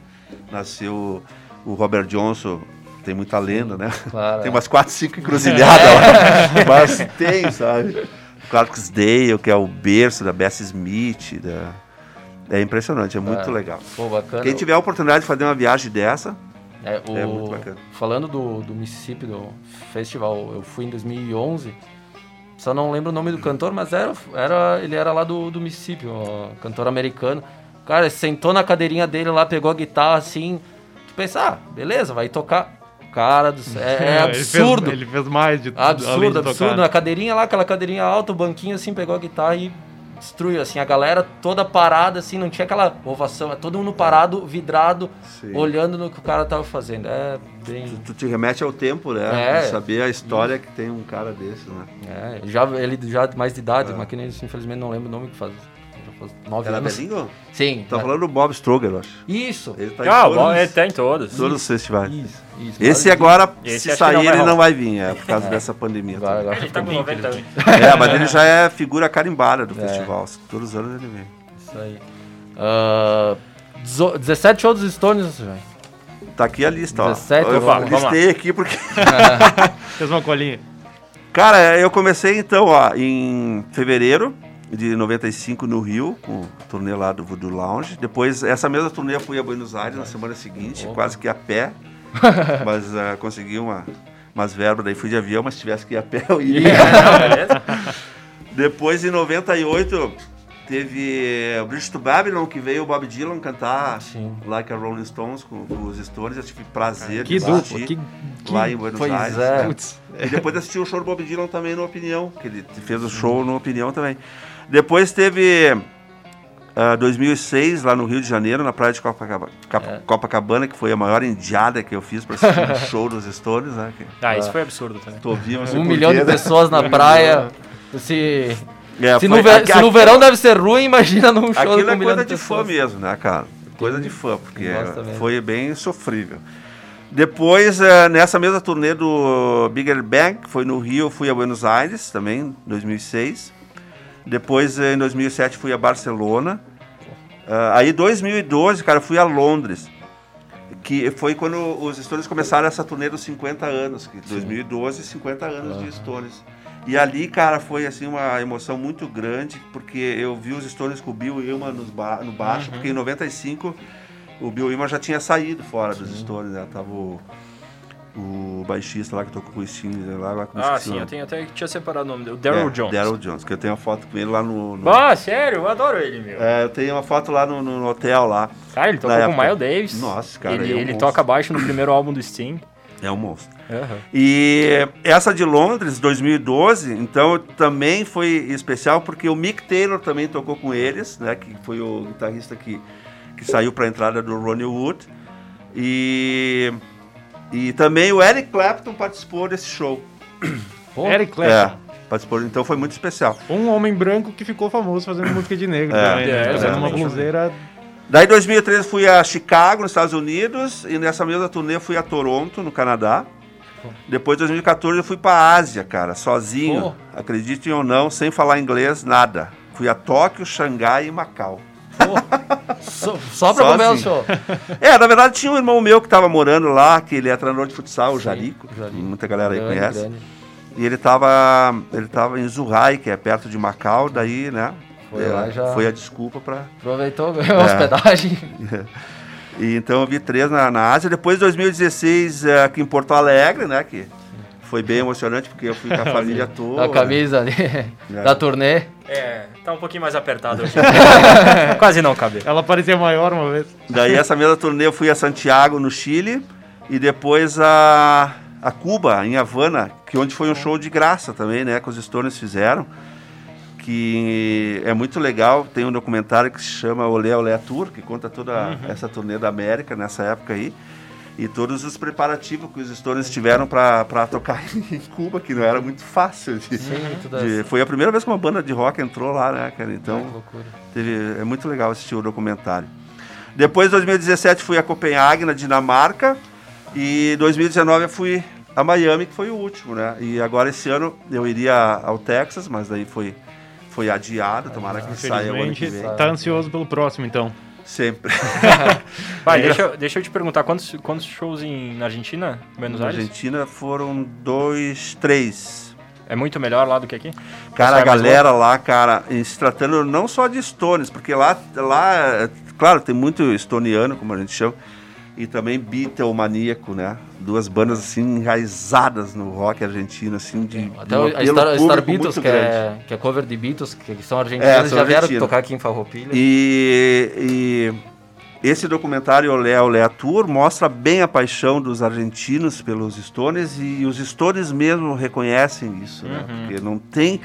Speaker 4: nasceu o Robert Johnson. Tem muita lenda, né?
Speaker 2: claro,
Speaker 4: tem
Speaker 2: é.
Speaker 4: umas quatro, cinco encruzilhadas lá. Mas tem, sabe? Clarksdale, que é o berço da Bessie Smith. Da... É impressionante, é muito
Speaker 2: É.
Speaker 4: legal.
Speaker 2: Pô, bacana.
Speaker 4: Quem tiver a oportunidade de fazer uma viagem dessa,
Speaker 2: É, o-
Speaker 4: É muito bacana.
Speaker 2: Falando do, do Mississippi, do festival, eu fui em 2011. Só não lembro o nome do cantor, mas era, era, ele era lá do, do Mississippi, um cantor americano. Cara, sentou na cadeirinha dele lá, pegou a guitarra assim. Tu pensa, ah, beleza, vai tocar. Cara do céu, é, é
Speaker 1: Ele fez-
Speaker 2: absurdo.
Speaker 1: Ele fez, mais de tudo. além
Speaker 2: Absurdo,
Speaker 1: de
Speaker 2: absurdo.
Speaker 1: tocar.
Speaker 2: Na cadeirinha lá, aquela cadeirinha alta, o banquinho assim, pegou a guitarra e destruiu, assim, a galera toda parada, assim, não tinha aquela ovação, é todo mundo parado, vidrado,
Speaker 4: Sim.
Speaker 2: olhando no que o cara tava fazendo. É bem.
Speaker 4: tu te remete ao tempo, né?
Speaker 2: É.
Speaker 4: De saber a história que tem um cara desse, né?
Speaker 2: É, já, ele já mais de idade, mas que nem isso, infelizmente não lembro o nome que faz. Já faz nove
Speaker 4: Era
Speaker 2: anos. Sim.
Speaker 4: Tá
Speaker 2: é.
Speaker 4: falando do Bob Stroger, eu acho.
Speaker 2: Isso.
Speaker 4: Ele tá em
Speaker 3: Ah,
Speaker 4: todos,
Speaker 3: bom, ele tá em todos.
Speaker 4: todos os festivais.
Speaker 2: Isso, isso.
Speaker 4: Esse
Speaker 2: Agora-
Speaker 4: agora,
Speaker 3: Esse
Speaker 4: se
Speaker 3: não
Speaker 4: sair,
Speaker 3: vai
Speaker 4: ele não vai vir, é por causa dessa pandemia.
Speaker 2: Agora, agora
Speaker 3: Ele tá com 90 anos.
Speaker 4: É, mas ele já é figura carimbada do festival. Todos os anos ele vem.
Speaker 2: Isso aí. Ah, dezo- 17 shows dos Stones, velho.
Speaker 4: Tá aqui a lista, ó.
Speaker 2: 17,
Speaker 4: eu
Speaker 2: vamos
Speaker 3: lá.
Speaker 4: listei aqui porque.
Speaker 1: Fez uma colinha.
Speaker 4: Cara, eu comecei então, ó, em fevereiro de 95 no Rio, com o turnê lá do Voodoo Lounge. Depois, essa mesma turnê eu fui a Buenos Aires na semana seguinte, quase que a pé. mas ah, consegui uma, umas verbas, daí fui de avião, mas se tivesse que ir a pé eu iria. Depois, em 98, teve o Bridge to Babylon, que veio o Bob Dylan cantar
Speaker 2: Sim.
Speaker 4: Like a Rolling Stones com, com os Stones. Eu tive prazer
Speaker 1: Que
Speaker 4: de
Speaker 1: dupla.
Speaker 4: assistir
Speaker 1: Que,
Speaker 4: lá em Buenos
Speaker 2: Pois
Speaker 4: Aires.
Speaker 2: é.
Speaker 1: Putz.
Speaker 4: E depois assisti o show do Bob Dylan também no Opinião, que ele fez o show no Opinião também. Depois teve ah, 2006, lá no Rio de Janeiro, na praia de Copacabana, Cap-
Speaker 2: É.
Speaker 4: Copacabana, que foi a maior indiada que eu fiz para assistir um show dos Stones, né? Que
Speaker 3: Ah, isso foi absurdo também.
Speaker 4: vivo,
Speaker 2: Um milhão de
Speaker 4: né?
Speaker 2: pessoas na praia. Se,
Speaker 4: É,
Speaker 2: se,
Speaker 4: foi-
Speaker 2: no, ve-
Speaker 4: aqui-
Speaker 2: se no
Speaker 4: aqui-
Speaker 2: verão deve ser ruim, imagina num show
Speaker 4: Aquilo é
Speaker 2: um
Speaker 4: coisa
Speaker 2: de
Speaker 4: de fã mesmo, né, cara? Coisa de fã, porque foi bem sofrível. Depois, eh, nessa mesma turnê do Bigger Bang, que foi no Rio, fui a Buenos Aires também, em 2006. Depois, eh, em 2007, fui a Barcelona. Ah, aí, em 2012, cara, fui a Londres. Que foi quando os Stones começaram essa turnê dos 50 anos. Que 2012, 50 anos de Stones. E ali, cara, foi assim uma emoção muito grande, porque eu vi os Stones com o Bill Wilman nos ba no baixo, porque em 95 o Bill Wilman já tinha saído fora dos Stones, né? Tava o, o baixista lá que tocou com o Sting, lá, me
Speaker 3: Ah, sim, eu tenho até que tinha separado o nome dele. O Daryl
Speaker 4: É,
Speaker 3: Jones.
Speaker 4: Daryl Jones, que eu tenho uma foto com ele lá no... no-
Speaker 3: Ah, sério? Eu adoro ele, meu.
Speaker 4: É, eu tenho uma foto lá no, no hotel lá.
Speaker 3: Cara, ele tocou com o. Miles Davis.
Speaker 4: Nossa, cara,
Speaker 3: Ele,
Speaker 4: é um
Speaker 3: ele
Speaker 4: monstro.
Speaker 3: toca baixo no primeiro álbum do Sting.
Speaker 4: É um monstro.
Speaker 3: Aham.
Speaker 4: E essa de Londres, 2012, então também foi especial porque o Mick Taylor também tocou com eles, né? Que foi o guitarrista que, que saiu para a entrada do Ronnie Wood. E, e também o Eric Clapton participou desse show.
Speaker 2: Pô,
Speaker 1: Eric Clapton.
Speaker 4: É, participou, então foi muito especial.
Speaker 1: Um homem branco que ficou famoso fazendo música de negro
Speaker 4: É,
Speaker 1: também, né?
Speaker 3: é,
Speaker 1: Fazendo uma bluseira.
Speaker 4: Daí em 2013 fui a Chicago, nos Estados Unidos, e nessa mesma turnê fui a Toronto, no Canadá. Depois, em 2014, eu fui pra Ásia, cara, sozinho.
Speaker 2: Pô.
Speaker 4: Acreditem ou não, sem falar inglês, nada. Fui a Tóquio, Xangai e Macau.
Speaker 2: Só, só pra comer o
Speaker 4: Sozinho.
Speaker 2: show.
Speaker 4: É, na verdade tinha um irmão meu que tava morando lá, que ele é treinador de futsal, o
Speaker 2: Sim,
Speaker 4: Jarico.
Speaker 2: Jarico.
Speaker 4: Muita galera aí
Speaker 2: Grande,
Speaker 4: conhece.
Speaker 2: grande.
Speaker 4: E ele tava, ele tava em Zhuhai, que é perto de Macau, daí, né?
Speaker 2: Foi
Speaker 4: é,
Speaker 2: lá já-
Speaker 4: Foi a desculpa pra,
Speaker 2: Aproveitou,
Speaker 4: É.
Speaker 2: hospedagem.
Speaker 4: E então eu vi três na, na Ásia. Depois, 2016, é, aqui em Porto Alegre, né? Que foi bem emocionante, porque eu fui com a família toda.
Speaker 2: A camisa ali
Speaker 4: É.
Speaker 2: da turnê.
Speaker 3: É, tá um pouquinho mais apertado hoje. Quase não cabe.
Speaker 1: Ela parecia maior uma vez.
Speaker 4: Daí, essa mesma turnê, eu fui a Santiago, no Chile. E depois a, a Cuba, em Havana, que onde foi um show de graça também, né? Que os Stones fizeram. Que é muito legal. Tem um documentário que se chama Olé Olé Tour, que conta toda essa turnê da América nessa época aí. E todos os preparativos que os Stones tiveram para tocar em Cuba, que não era muito fácil. de-
Speaker 2: Sim,
Speaker 4: de- foi a primeira vez que uma banda de rock entrou lá, né, cara? Então,
Speaker 2: Que loucura.
Speaker 4: teve, é muito legal assistir o documentário. Depois, em 2017, fui a Copenhague, na Dinamarca. E em 2019 eu fui a Miami, que foi o último, né? E agora esse ano eu iria ao Texas, mas daí foi, foi adiado, tomara que saia o ano que vem.
Speaker 1: tá ansioso pelo próximo, então.
Speaker 4: Sempre.
Speaker 3: Vai,
Speaker 4: É
Speaker 3: deixa, eu- deixa eu te perguntar, quantos, quantos shows em, na Argentina? Buenos
Speaker 4: Na
Speaker 3: Aires?
Speaker 4: Argentina foram dois, três.
Speaker 3: É muito melhor lá do que aqui?
Speaker 4: Cara, a galera lá, cara, se tratando não só de Stones, porque lá, lá, claro, tem muito estoniano, como a gente chama, e também Beatle maníaco, né? Duas bandas assim enraizadas no rock argentino, assim, de.
Speaker 2: Até
Speaker 4: de
Speaker 2: a Star, Star Beatles, que é, que é cover de Beatles, que são
Speaker 4: É,
Speaker 2: argentinos,
Speaker 4: são
Speaker 2: já vieram
Speaker 4: argentinos.
Speaker 2: tocar aqui em Farroupilha.
Speaker 4: E, e esse documentário Olé Olé Tour mostra bem a paixão dos argentinos pelos Stones e os Stones mesmo reconhecem isso, né?
Speaker 3: Uhum.
Speaker 4: Porque não tem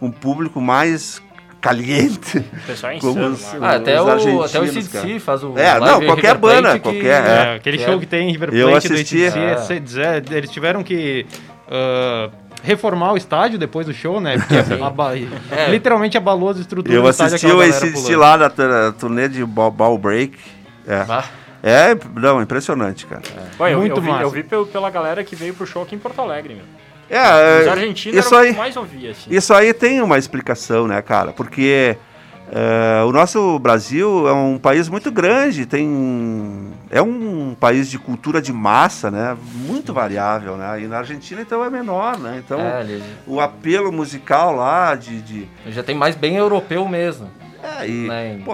Speaker 4: um público mais caliente
Speaker 3: O pessoal é insano
Speaker 4: os,
Speaker 3: lá.
Speaker 2: Ah, até
Speaker 4: os
Speaker 2: o, até o
Speaker 4: cara.
Speaker 2: CDC faz o
Speaker 4: É, não, qualquer banda,
Speaker 2: que-
Speaker 4: qualquer,
Speaker 1: É,
Speaker 4: É.
Speaker 1: aquele
Speaker 2: que
Speaker 1: show
Speaker 2: é-
Speaker 1: que tem em River
Speaker 4: Eu
Speaker 1: Plate do
Speaker 4: assisti.
Speaker 1: ACDC,
Speaker 2: É.
Speaker 1: é zé- eles tiveram que ah, reformar o estádio depois do show, né? Porque aba-
Speaker 2: É.
Speaker 1: literalmente abalou as estruturas
Speaker 4: Eu
Speaker 1: do estádio.
Speaker 4: assisti o ACDC lá da tur- turnê de Ball, Ball Break. É.
Speaker 2: Ah,
Speaker 4: é, não, impressionante, cara.
Speaker 3: Bom, eu,
Speaker 1: Muito
Speaker 3: eu, vi,
Speaker 1: massa.
Speaker 3: eu vi pel- pela galera que veio pro show aqui em Porto Alegre, meu.
Speaker 4: É,
Speaker 3: Os
Speaker 4: é,
Speaker 3: argentinos
Speaker 4: isso aí,
Speaker 3: mais ouvia, assim.
Speaker 4: isso aí tem uma explicação, né, cara? Porque é, o nosso Brasil é um país muito grande, tem é um país de cultura de massa, né? Muito variável, né? E na Argentina então é menor, né? Então
Speaker 2: é, ele
Speaker 4: o apelo musical lá de, de
Speaker 2: já tem mais bem europeu mesmo.
Speaker 4: É, e, pô,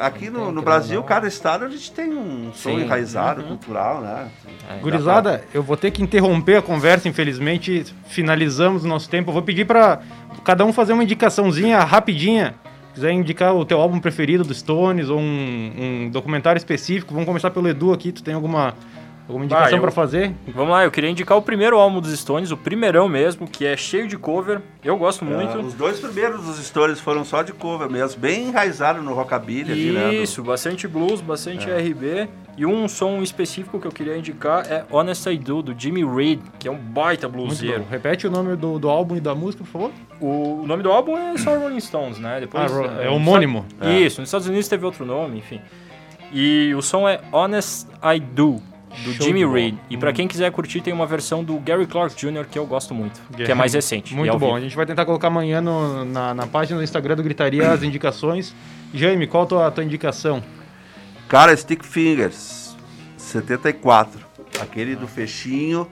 Speaker 4: aqui no, no Brasil, cada estado a gente tem um som
Speaker 2: Sim.
Speaker 4: enraizado,
Speaker 2: Uhum.
Speaker 4: cultural, né?
Speaker 2: É,
Speaker 1: Gurizada, eu vou ter que interromper a conversa, infelizmente. Finalizamos o nosso tempo. Eu vou pedir pra cada um fazer uma indicaçãozinha rapidinha. Se quiser indicar o teu álbum preferido do Stones ou um, um documentário específico, vamos começar pelo Edu aqui. Tu tem alguma, alguma indicação
Speaker 3: eu-
Speaker 1: pra fazer?
Speaker 3: Vamos lá, eu queria indicar o primeiro álbum dos Stones, o primeirão mesmo, que é cheio de cover. Eu gosto muito.
Speaker 4: Ah, os dois primeiros dos stories foram só de cover mesmo, bem enraizado no rockabilly
Speaker 3: Isso, bastante blues, bastante RB. E um som específico que eu queria indicar é Honest I Do, do Jimmy Reed, que é um baita
Speaker 1: Muito
Speaker 3: bluseiro.
Speaker 1: Repete o nome do, do álbum e da música, por favor.
Speaker 3: O nome do álbum é só Rolling Stones, né? Depois,
Speaker 1: Ah, é
Speaker 3: nos
Speaker 1: homônimo.
Speaker 3: Isso, nos Estados Unidos teve outro nome, enfim. E o som é Honest I Do, do
Speaker 1: Show
Speaker 3: Jimmy. Reed. E pra
Speaker 1: Hum.
Speaker 3: quem quiser curtir, tem uma versão do Gary Clark Jr., que eu gosto muito, que é mais recente.
Speaker 1: Muito
Speaker 3: ao
Speaker 1: bom.
Speaker 3: vivo.
Speaker 1: A gente vai tentar colocar amanhã no- na, na página do Instagram do Gritaria as indicações. Jaime, qual a tua, tua indicação?
Speaker 4: Cara, Stick Fingers, 74. Aquele do fechinho.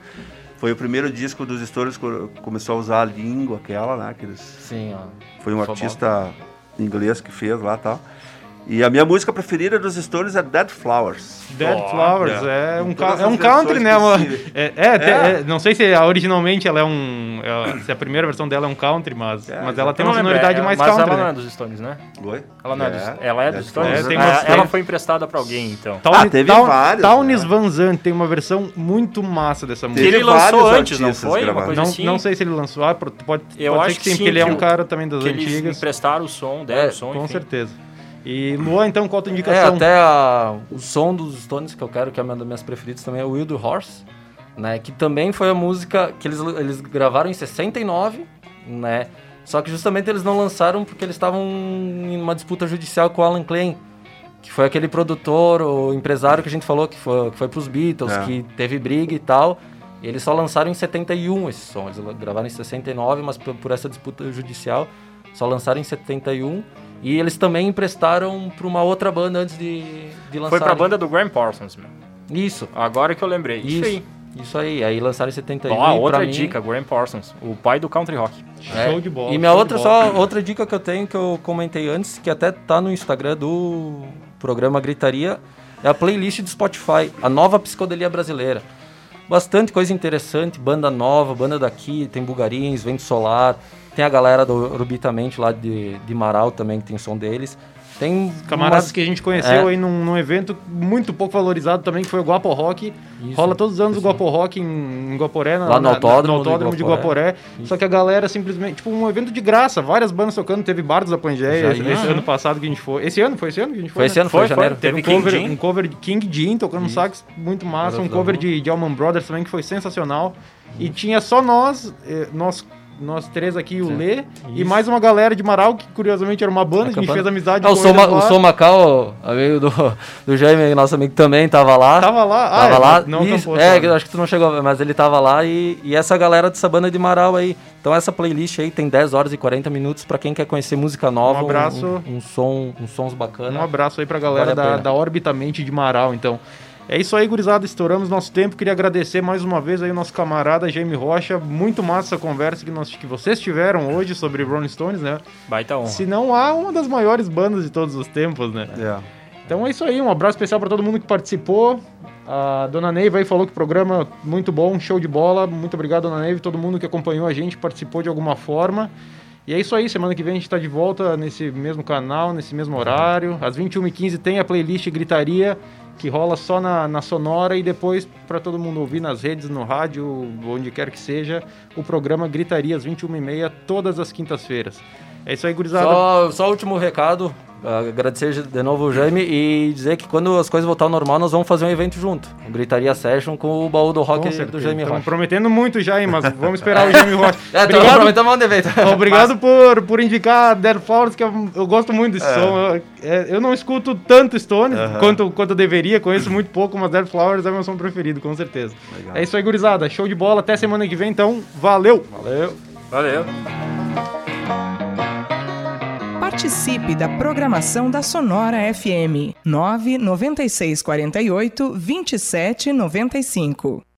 Speaker 4: Foi o primeiro disco dos Stories que começou a usar a língua aquela, né? Aqueles,
Speaker 2: Sim, ó.
Speaker 4: foi um artista inglês que fez lá e tal. E a minha música preferida dos Stories é Dead Flowers.
Speaker 1: Dead
Speaker 3: Ó,
Speaker 1: Flowers,
Speaker 4: é.
Speaker 1: é, um, é um country, né? uma- é, é, te-
Speaker 4: É.
Speaker 1: é, não sei se a- originalmente ela é um. é, se a primeira versão dela é um country, mas,
Speaker 4: É,
Speaker 1: mas ela tem uma
Speaker 3: não
Speaker 1: sonoridade
Speaker 3: é,
Speaker 1: mais
Speaker 3: mas
Speaker 1: country.
Speaker 3: ela não
Speaker 1: né?
Speaker 3: é dos Stones, né?
Speaker 4: Oi?
Speaker 3: Ela não é, dos, ela é dos Stones?
Speaker 1: É, tem
Speaker 3: Ah, ela foi emprestada pra alguém, então.
Speaker 4: Ah, teve
Speaker 1: Town-
Speaker 4: várias,
Speaker 1: Townes
Speaker 4: né?
Speaker 1: Van Zandt tem uma versão muito massa dessa música.
Speaker 4: Teve
Speaker 3: ele lançou
Speaker 4: vários
Speaker 3: antes, não foi? Uma
Speaker 1: Não,
Speaker 3: assim?
Speaker 1: não sei se ele lançou, ah, pode, pode
Speaker 3: Eu acho
Speaker 1: ser que sim, porque ele é um cara também das
Speaker 3: que eles
Speaker 1: antigas.
Speaker 3: emprestaram o som, deram
Speaker 2: É,
Speaker 3: o som,
Speaker 1: Com certeza. E Luan, então, qual a tua
Speaker 2: É,
Speaker 1: indicação?
Speaker 2: até a- o som dos Stones que eu quero, que é uma das minhas preferidas também, é o Wild Horse, né? Que também foi a música que eles, eles gravaram em 69, né? Só que justamente eles não lançaram porque eles estavam em uma disputa judicial com o Alan Klein, que foi aquele produtor, o empresário que a gente falou que foi, que foi pros Beatles,
Speaker 4: É.
Speaker 2: que teve briga e tal. E eles só lançaram em 71 esse som. Eles gravaram em 69, mas por, por essa disputa judicial só lançaram em 71. E eles também emprestaram para uma outra banda antes de, de lançar.
Speaker 3: Foi pra banda do Graham Parsons, meu.
Speaker 2: Isso,
Speaker 3: Agora que eu lembrei. Isso,
Speaker 2: isso.
Speaker 3: aí.
Speaker 2: Isso aí. Aí lançaram em 71.
Speaker 3: Ó,
Speaker 2: e
Speaker 3: outra
Speaker 2: mim-
Speaker 3: dica, Graham Parsons, o pai do country rock.
Speaker 2: É.
Speaker 1: Show de bola.
Speaker 2: E minha outra,
Speaker 1: bola.
Speaker 2: só outra dica que eu tenho que eu comentei antes, que até tá no Instagram do programa Gritaria, é a playlist do Spotify, a nova psicodelia brasileira. Bastante coisa interessante, banda nova, banda daqui, tem Bugarins, Vento Solar, tem a galera do Orbitamente lá de, de Marau também, que tem som deles. Tem
Speaker 1: Camaradas
Speaker 2: umas-
Speaker 1: que a gente conheceu
Speaker 2: É.
Speaker 1: aí num, num evento muito pouco valorizado também, que foi o Guapo Rock.
Speaker 2: Isso,
Speaker 1: Rola todos os anos o
Speaker 2: isso.
Speaker 1: Guapo Rock em, em Guaporé, na,
Speaker 2: Lá no
Speaker 1: na-
Speaker 2: autódromo
Speaker 1: no
Speaker 2: do
Speaker 1: autódromo de
Speaker 2: Guaporé.
Speaker 1: Guaporé. Só que a galera simplesmente, tipo, um evento de graça, várias bandas tocando, teve Bardos da Pangeia
Speaker 2: Já
Speaker 1: esse, esse ano passado que a gente foi. Esse ano? Foi esse ano que a gente foi?
Speaker 2: Foi esse
Speaker 1: né?
Speaker 2: ano, foi,
Speaker 3: Foi,
Speaker 2: janeiro.
Speaker 3: foi.
Speaker 1: Teve um
Speaker 3: King
Speaker 1: cover,
Speaker 3: Jean.
Speaker 1: um cover de King Jean tocando um sax muito massa, um cover de, de Allman Brothers também que foi sensacional. E tinha só nós, eh, nós nós três aqui, o Lê, e mais uma galera de Marau, que curiosamente era uma banda, a gente fez amizade
Speaker 2: Ah, o
Speaker 1: com
Speaker 2: Soma,
Speaker 1: eles lá.
Speaker 2: o Som Macau, amigo do, do Jaime, nosso amigo também, tava lá.
Speaker 1: Tava lá? Ah,
Speaker 2: Tava
Speaker 1: é,
Speaker 2: lá.
Speaker 1: não
Speaker 2: Isso,
Speaker 1: acampou,
Speaker 2: é, que acho que tu não chegou a ver, mas ele tava lá e, e essa galera dessa banda de Marau aí. Então essa playlist aí tem 10 horas e 40 minutos pra quem quer conhecer música nova.
Speaker 1: Um abraço.
Speaker 2: Um, um som, uns sons bacanas.
Speaker 1: Um abraço aí pra galera
Speaker 2: Vale
Speaker 1: da, da Orbitamente de Marau, então. É isso aí, gurizada. Estouramos nosso tempo. Queria agradecer mais uma vez aí o nosso camarada Jaime Rocha. Muito massa essa conversa que, nós, que vocês tiveram hoje sobre Rolling Stones, né?
Speaker 3: Baita honra.
Speaker 1: Se não há uma das maiores bandas de todos os tempos, né?
Speaker 4: É.
Speaker 1: Então é isso aí. Um abraço especial pra todo mundo que participou. A dona Neiva aí falou que o programa muito bom, show de bola. Muito obrigado, dona Neiva, e todo mundo que acompanhou a gente, participou de alguma forma. E é isso aí, semana que vem a gente tá de volta nesse mesmo canal, nesse mesmo horário. Às 21h15 tem a playlist Gritaria, que rola só na, na Sonora e depois para todo mundo ouvir nas redes, no rádio, onde quer que seja, o programa Gritaria às 21h30, todas as quintas-feiras. É isso aí, gurizada.
Speaker 2: Só, só o último recado, agradecer de novo o Jaime e dizer que quando as coisas voltar ao normal, nós vamos fazer um evento junto. Um Gritaria Session com o baú do rock do. Jaime
Speaker 1: Estamos
Speaker 2: Rocha.
Speaker 1: prometendo muito já, hein, mas vamos esperar o Jaime Rocha.
Speaker 2: É,
Speaker 1: Obrigado,
Speaker 2: prometemos um evento.
Speaker 1: Obrigado por, por indicar Dead Flowers, que eu, eu gosto muito desse som. Eu, é, eu não escuto tanto Stones quanto, quanto eu deveria, conheço muito pouco, mas Dead Flowers é meu som preferido, com certeza. É isso aí, gurizada. Show de bola. Até semana que vem, então. Valeu! Valeu!
Speaker 3: Valeu.
Speaker 6: Participe da programação da Sonora FM 99648 2795.